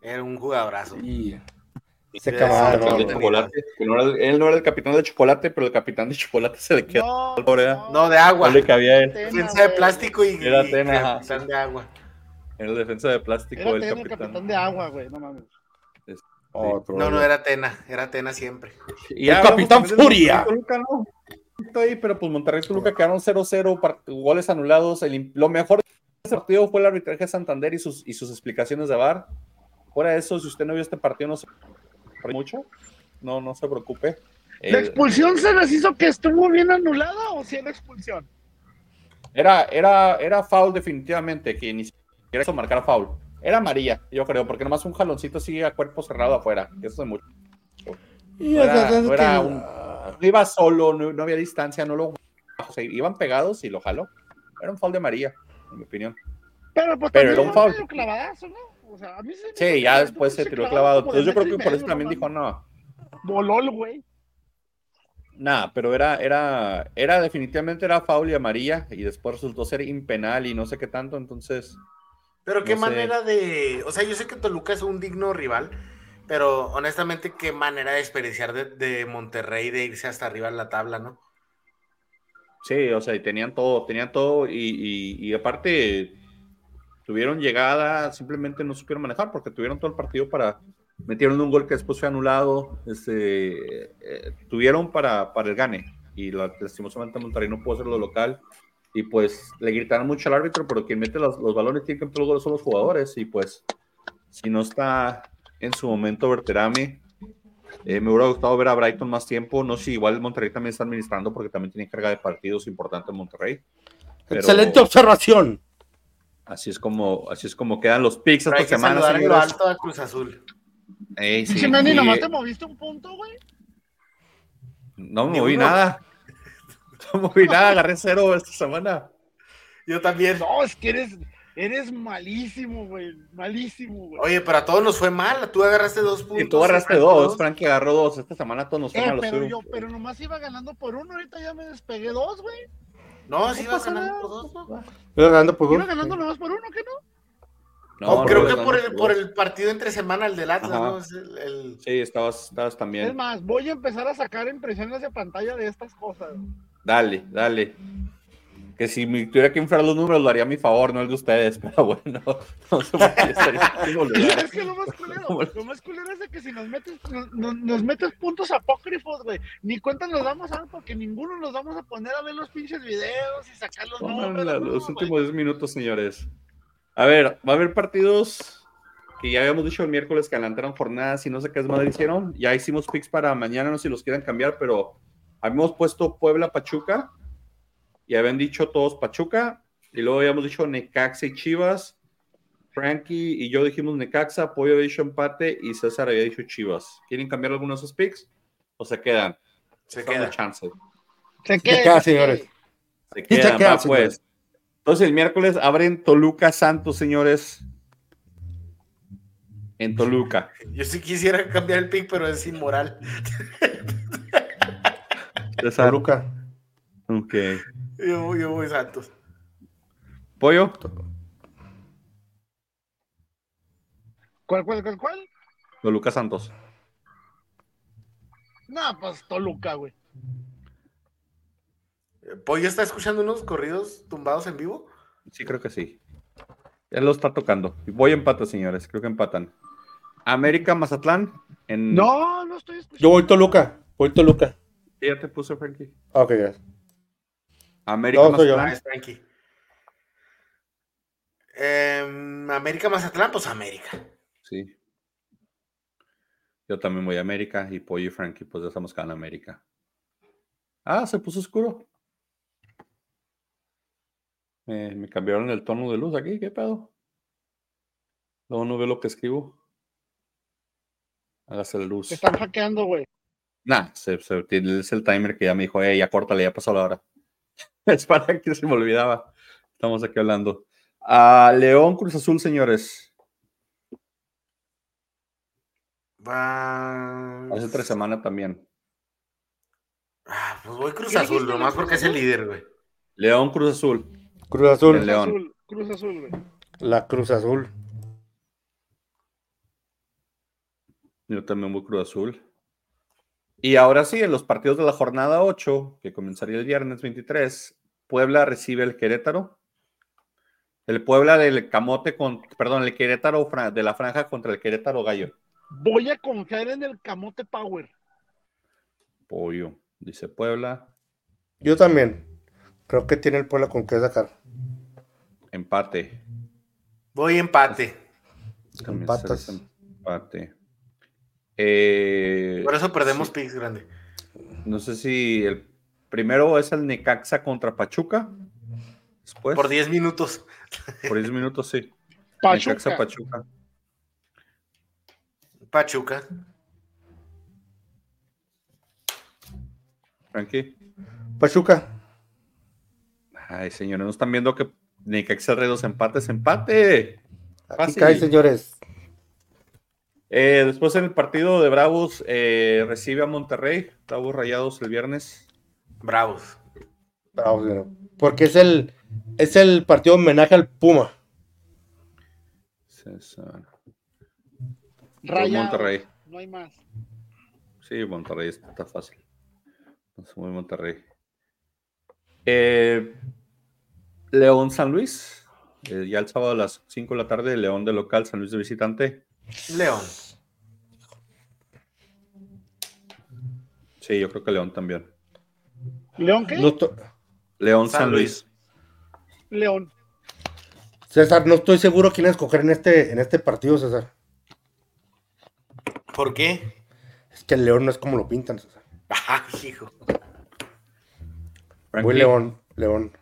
Era un jugadorazo. Y Sí, camarada, sí, Capitán de chocolate, que no era el- él no era el capitán de chocolate, pero el capitán de chocolate se le quedó. No, No, de agua. No le cabía a él. Tena, Defensa de plástico y, Era y Tena, ajá, capitán sí. de agua. Era el defensa de plástico Era Tena, el capitán. de agua, güey, no mames. Otro. No, no era Tena, era Tena siempre. Y El Capitán Furia. Toluca, ¿no? Ahí, pero pues Monterrey y Toluca quedaron 0-0, par- goles anulados. El lo mejor de ese partido fue el arbitraje de Santander y sus, y sus explicaciones de VAR. Fuera de eso, si usted no vio este partido, no se mucho. No, no se preocupe. ¿La expulsión se les hizo que estuvo bien anulada o si era expulsión? era, era, era foul definitivamente, que ni siquiera hizo marcar foul. Era amarilla, yo creo, porque nomás un jaloncito así a cuerpo cerrado afuera. Eso es mucho. No era- no era un- No iba solo, no, no había distancia, no lo o sea, iban pegados y lo jaló. Era un foul de María, en mi opinión. Pero pues Pero era un foul. clavadazo, ¿no? O sea, a mí se me Sí, ya después se se tiró clavado. Entonces yo creo que por eso medio, también no dijo no. Voló el güey. Nada, pero era, era, era definitivamente era foul y amarilla y después resultó ser impenal y no sé qué tanto, entonces Pero qué No sé. manera de. O sea, yo sé que Toluca es un digno rival, pero honestamente, qué manera de experienciar de, de Monterrey de irse hasta arriba en la tabla, ¿no? sí, o sea, y tenían todo, tenían todo y, y- y aparte tuvieron llegada, simplemente no supieron manejar porque tuvieron todo el partido para, metieron un gol que después fue anulado, este, eh, tuvieron para, para el gane y la- lastimosamente Monterrey no pudo hacerlo local y pues le gritaron mucho al árbitro, pero quien mete los, los balones tiene que meter los goles son los jugadores y pues si no está en su momento Berterame, eh, me hubiera gustado ver a Brighton más tiempo, no sé si igual Monterrey también está administrando porque también tiene carga de partidos importante en Monterrey. Excelente observación. Así es como, así es como quedan los picks hay esta que semana, saludar en lo alto a Cruz Azul. Ey, sí, nomás te moviste un punto, güey. No me Ni moví uno. nada. No me moví nada, agarré cero esta semana. Yo también. No, es que eres, eres malísimo, güey. Malísimo, güey. Oye, pero a todos nos fue mal. Tú agarraste dos puntos. Y tú agarraste Frank dos, Frankie agarró dos. Esta semana todos nos Eh, fueron a los pero yo, pero nomás iba ganando por uno, ahorita ya me despegué dos, güey. No, sí ibas ganando por dos. ¿no? Iba ganando por Iba gol. ganando nomás por uno, ¿qué no? No, O no, creo que por el, por el partido entre semana, el del Atlas, Ajá. ¿no? Es el- el- Sí, estabas, estabas Es también. más, voy a empezar a sacar impresiones de pantalla de estas cosas. Dale, dale. Que si me tuviera que inflar los números lo haría a mi favor, no el de ustedes, pero bueno, no sé por qué estaría. Es que lo más culero, lo más culero es de que si nos metes, nos, nos- metes puntos apócrifos, güey, ni cuenta nos damos a porque ninguno nos vamos a poner a ver los pinches videos y sacar los nombres. no, los últimos 10 minutos, señores. A ver, va a haber partidos que ya habíamos dicho el miércoles que adelantaron jornadas y no sé qué es madre hicieron. Ya hicimos picks para mañana, no sé si los quieran cambiar, pero habíamos puesto Puebla Pachuca y habían dicho todos Pachuca y luego habíamos dicho Necaxa y Chivas. Frankie y yo dijimos Necaxa, Pollo había dicho empate y César había dicho Chivas. ¿Quieren cambiar algunos de esos picks o se quedan? Se Están de queda. chance. Se queda, queda, señores. Se se quedan, queda, va, pues. Entonces el miércoles abren Toluca Santos, señores. En Toluca. Yo sí quisiera cambiar el pick, pero es inmoral. César. Toluca. Ok. Yo, yo voy Santos. Pollo. ¿Cuál, cuál, cuál, cuál? Toluca Santos. No, pues Toluca, güey. ¿Pollo está escuchando unos corridos tumbados en vivo? Sí, creo que sí. Ya lo está tocando. Voy a empate, señores. Creo que empatan. América Mazatlán. En... No, no estoy escuchando. Yo voy Toluca. Voy Toluca. Ya te puse, Frankie. Ah, Ok, gracias. América No, Mazatlán. es tranqui. Em, América Mazatlán, pues América. Sí. Yo también voy a América y Pollo y Frankie, pues ya estamos acá en América. Ah, se puso oscuro. Me, me cambiaron el tono de luz aquí, ¿qué pedo? Luego no veo lo que escribo. Hágase la luz. Te están hackeando, güey. Nah, se, se- es el timer que ya me dijo, eh, ya córtale, ya pasó la hora. es para que se me olvidaba. Estamos aquí hablando. Ah, León Cruz Azul, señores. Va. Hace tres semanas también. Ah, pues voy Cruz ¿Qué Azul, nomás Cruz porque es el Azul? líder, güey. León Cruz Azul. Cruz Azul. El León. Azul, Cruz Azul, güey. La Cruz Azul. Yo también voy Cruz Azul. Y ahora sí, en los partidos de la jornada 8, que comenzaría el viernes 23, Puebla recibe el Querétaro. El Puebla del Camote con, perdón, el Querétaro de la franja contra el Querétaro Gallo. Voy a confiar en el Camote Power. Pollo, dice Puebla. Yo también. Creo que tiene el pueblo con qué sacar. Empate. Voy empate. Empatas. Empate. Eh, Por eso perdemos sí. picks grande. no sé si el primero es el Necaxa contra Pachuca. Después, Por 10 minutos. por 10 minutos, sí. Pachuca. Necaxa Pachuca. Pachuca. Frankie. Pachuca. Ay, señores, no están viendo que Necaxa trae dos empates. ¡Empate! Aquí Fácil. cae, señores. Eh, después en el partido de Bravos eh, recibe a Monterrey. Bravos Rayados el viernes. Bravos. Bravo, señor. Porque es el, es el partido homenaje al Puma. César. Rayados. Monterrey. No hay más. Sí, Monterrey está, está fácil. Es muy Monterrey. Eh, León San Luis. Eh, ya el sábado a las 5 de la tarde, León de local, San Luis de visitante. León. Sí, yo creo que León también. ¿León qué? No estoy- León San San, Luis. León. César, no estoy seguro quién escoger en este, en este partido, César. ¿Por qué? Es que el León no es como lo pintan, César. Ah, hijo. Voy León, León.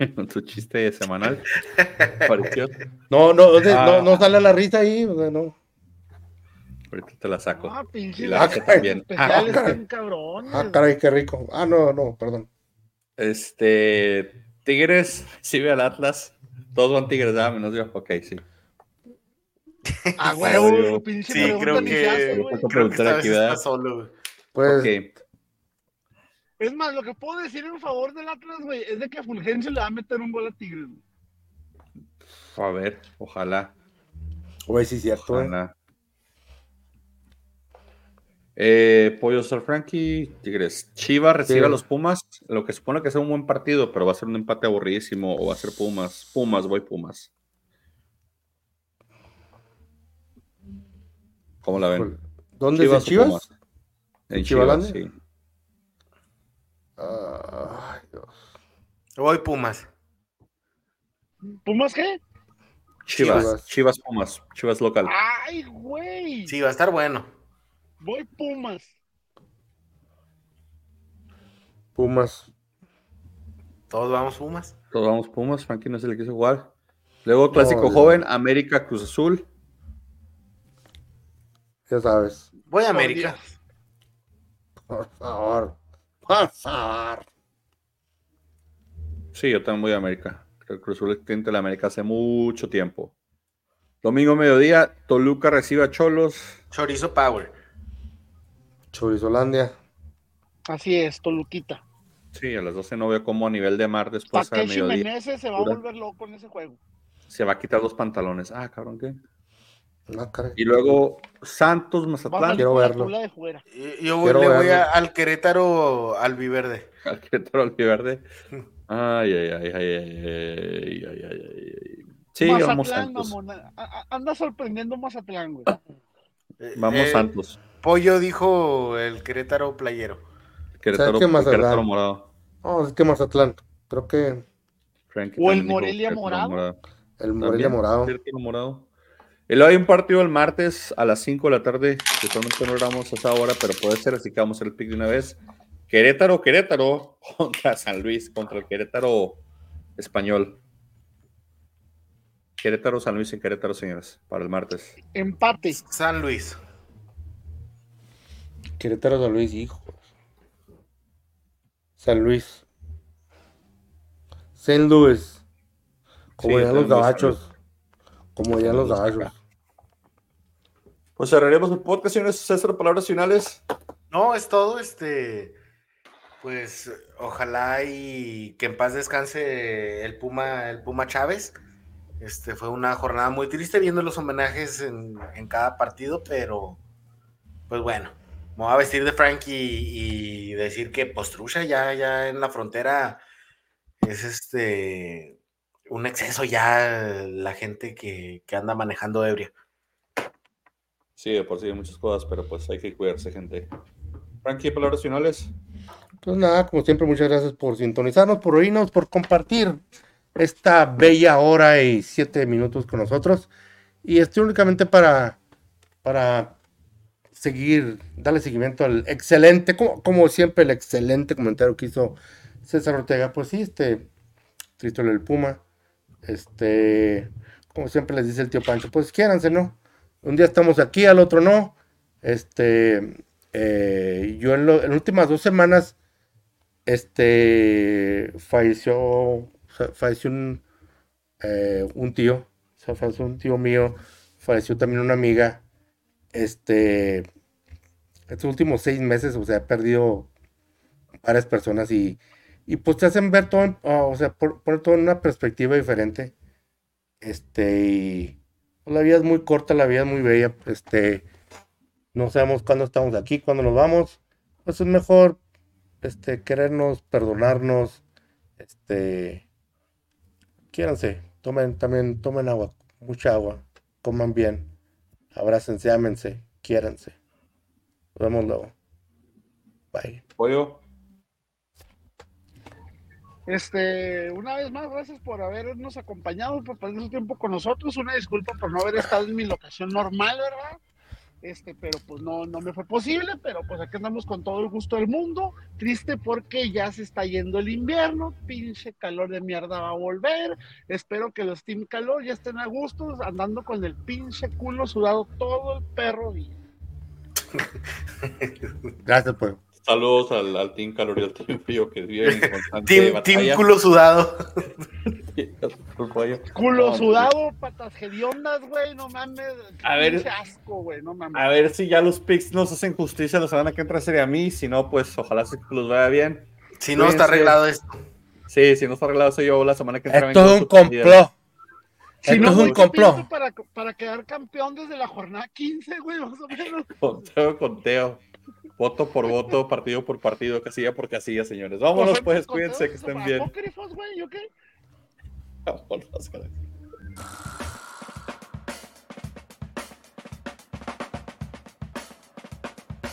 tu chiste semanal. Pareció. No, no, o sea, Ah. no, no sale la risa ahí, o sea, no. Ahorita te la saco. Ah, pinche. Y la güey. hace también. Ah, caray. bien cabrones. Ah, caray, qué rico. Ah, no, no, perdón. Este. Tigres recibe al Atlas. Todos van Tigres, ¿verdad? Menos yo. Ok, sí. Ah, huevo, Obvio. pinche Sí, creo que- hace, güey. Creo que solo, güey. Pues, Ok. Es más, lo que puedo decir en favor del Atlas, güey, es de que a Fulgencio le va a meter un gol a Tigres. güey. A ver, ojalá. güey, sí, cierto, eh. ojalá. Eh, Pollo Sir Frankie, Tigres. Chivas recibe Sí. a los Pumas, lo que supone que sea un buen partido, pero va a ser un empate aburridísimo o va a ser Pumas. Pumas, voy Pumas. ¿Cómo la ven? ¿Dónde es o el Chivas? Pumas? En Chivas, sí. Ay, Dios. Voy Pumas. ¿Pumas qué? Chivas, Chivas. Chivas Pumas, Chivas local. Ay, güey. Sí, va a estar bueno. Voy Pumas. Pumas. Todos vamos Pumas. Todos vamos Pumas, Frankie no se le quiso jugar. Luego clásico No, joven, América Cruz Azul. Ya sabes. Voy a América. Por favor. Por favor. Sí, yo también voy a América. Que Cruz Azul es cliente de la América hace mucho tiempo. Domingo mediodía, Toluca recibe a Cholos. Chorizo Power. Chorizolandia. Así es, Toluquita. Sí, a las 12 no veo cómo a nivel de mar después al Takeshi mediodía Menezes se va a volver loco en ese juego. se va a quitar los pantalones. Ah, cabrón, ¿qué? Y luego Santos, Mazatlán. Vamos Quiero verlo. Yo Quiero le verlo. voy a, al Querétaro Albiverde. Al Querétaro Albiverde. Ay, ay, ay, ay, ay, ay, ay, ay. Sí, Mazatlán, vamos Santos. Mamona. Anda sorprendiendo Mazatlán, güey. Eh, vamos eh, Santos. Pollo dijo el Querétaro Playero. Querétaro, que Querétaro Morado. No, es que Mazatlán. Creo que. Frankie o el Morelia Morado. Morado. El Morelia Morado. Morado. Y luego hay un partido el martes a las 5 de la tarde, que solamente no grabamos a esa hora, pero puede ser, así que vamos a hacer el pick de una vez. Querétaro, Querétaro contra San Luis, contra el Querétaro español. Querétaro, San Luis en Querétaro, señores, para el martes. Empate. San Luis. Querétaro San Luis, hijo. San Luis. San Luis. Como Sí, ya los gabachos. Como ya los gabachos. Pues cerraremos el podcast, señores. César, palabras finales. No, es todo, este, pues ojalá y que en paz descanse el Puma, el Puma Chávez. Este fue una jornada muy triste viendo los homenajes en, cada partido, pero pues bueno, me voy a vestir de Frankie y, y decir que Postrucha ya, ya en la frontera es este un exceso ya la gente que, que anda manejando ebria. Sí, de por sí hay muchas cosas, pero pues hay que cuidarse, gente. Frankie, palabras finales. Pues nada, como siempre, muchas gracias por sintonizarnos, por oírnos, por compartir esta bella hora y siete minutos con nosotros. Y estoy únicamente para, para seguir, darle seguimiento al excelente, como, como siempre, el excelente comentario que hizo César Ortega. Pues sí, este, triste el Puma. Este, como siempre les dice el tío Pancho, pues quiéranse, ¿no? Un día estamos aquí, al otro no. Este, eh, yo en, lo- en las últimas dos semanas, este, falleció, fa- falleció un, eh, un tío, o sea, falleció un tío mío, falleció también una amiga, este, estos últimos seis meses, o sea, he perdido varias personas y, y pues te hacen ver todo, o sea, poner todo en una perspectiva diferente, este, y la vida es muy corta, la vida es muy bella, este, no sabemos cuándo estamos aquí, cuándo nos vamos, pues es mejor este, querernos, perdonarnos, este, quiéranse, tomen también, tomen agua, mucha agua, coman bien, abrácense, ámense, quiéranse. Nos vemos luego. Bye. Este, una vez más, gracias por habernos acompañado, por pasar su tiempo con nosotros. Una disculpa por no haber estado en mi locación normal, ¿verdad? Este, pero pues no, no me fue posible, pero pues aquí andamos con todo el gusto del mundo. Triste porque ya se está yendo el invierno, pinche calor de mierda va a volver. Espero que los Team Calor ya estén a gusto, andando con el pinche culo sudado todo el perro día. Gracias, pues. Saludos al, al Team Calor y al Team Frío que viven Team, team culo sudado. Culo No, sudado, patas hediondas, güey, no mames. A ver. asco, güey, no mames. A ver si ya los picks nos hacen justicia la semana que entra sería a mí. Si no, pues ojalá se los vaya bien. Si no está arreglado esto. Sí, si no está arreglado, soy yo la semana que entra. Es un sus ideas. complot. Si Esto no, es un ¿qué complot. Para, para quedar campeón desde la jornada 15, güey, más o menos. Conteo, conteo. Voto por voto, partido por partido, casilla por casilla, señores. Vámonos, pues, cuídense, que estén bien. Apócrifos, güey, ¿yo qué? Vámonos, caray.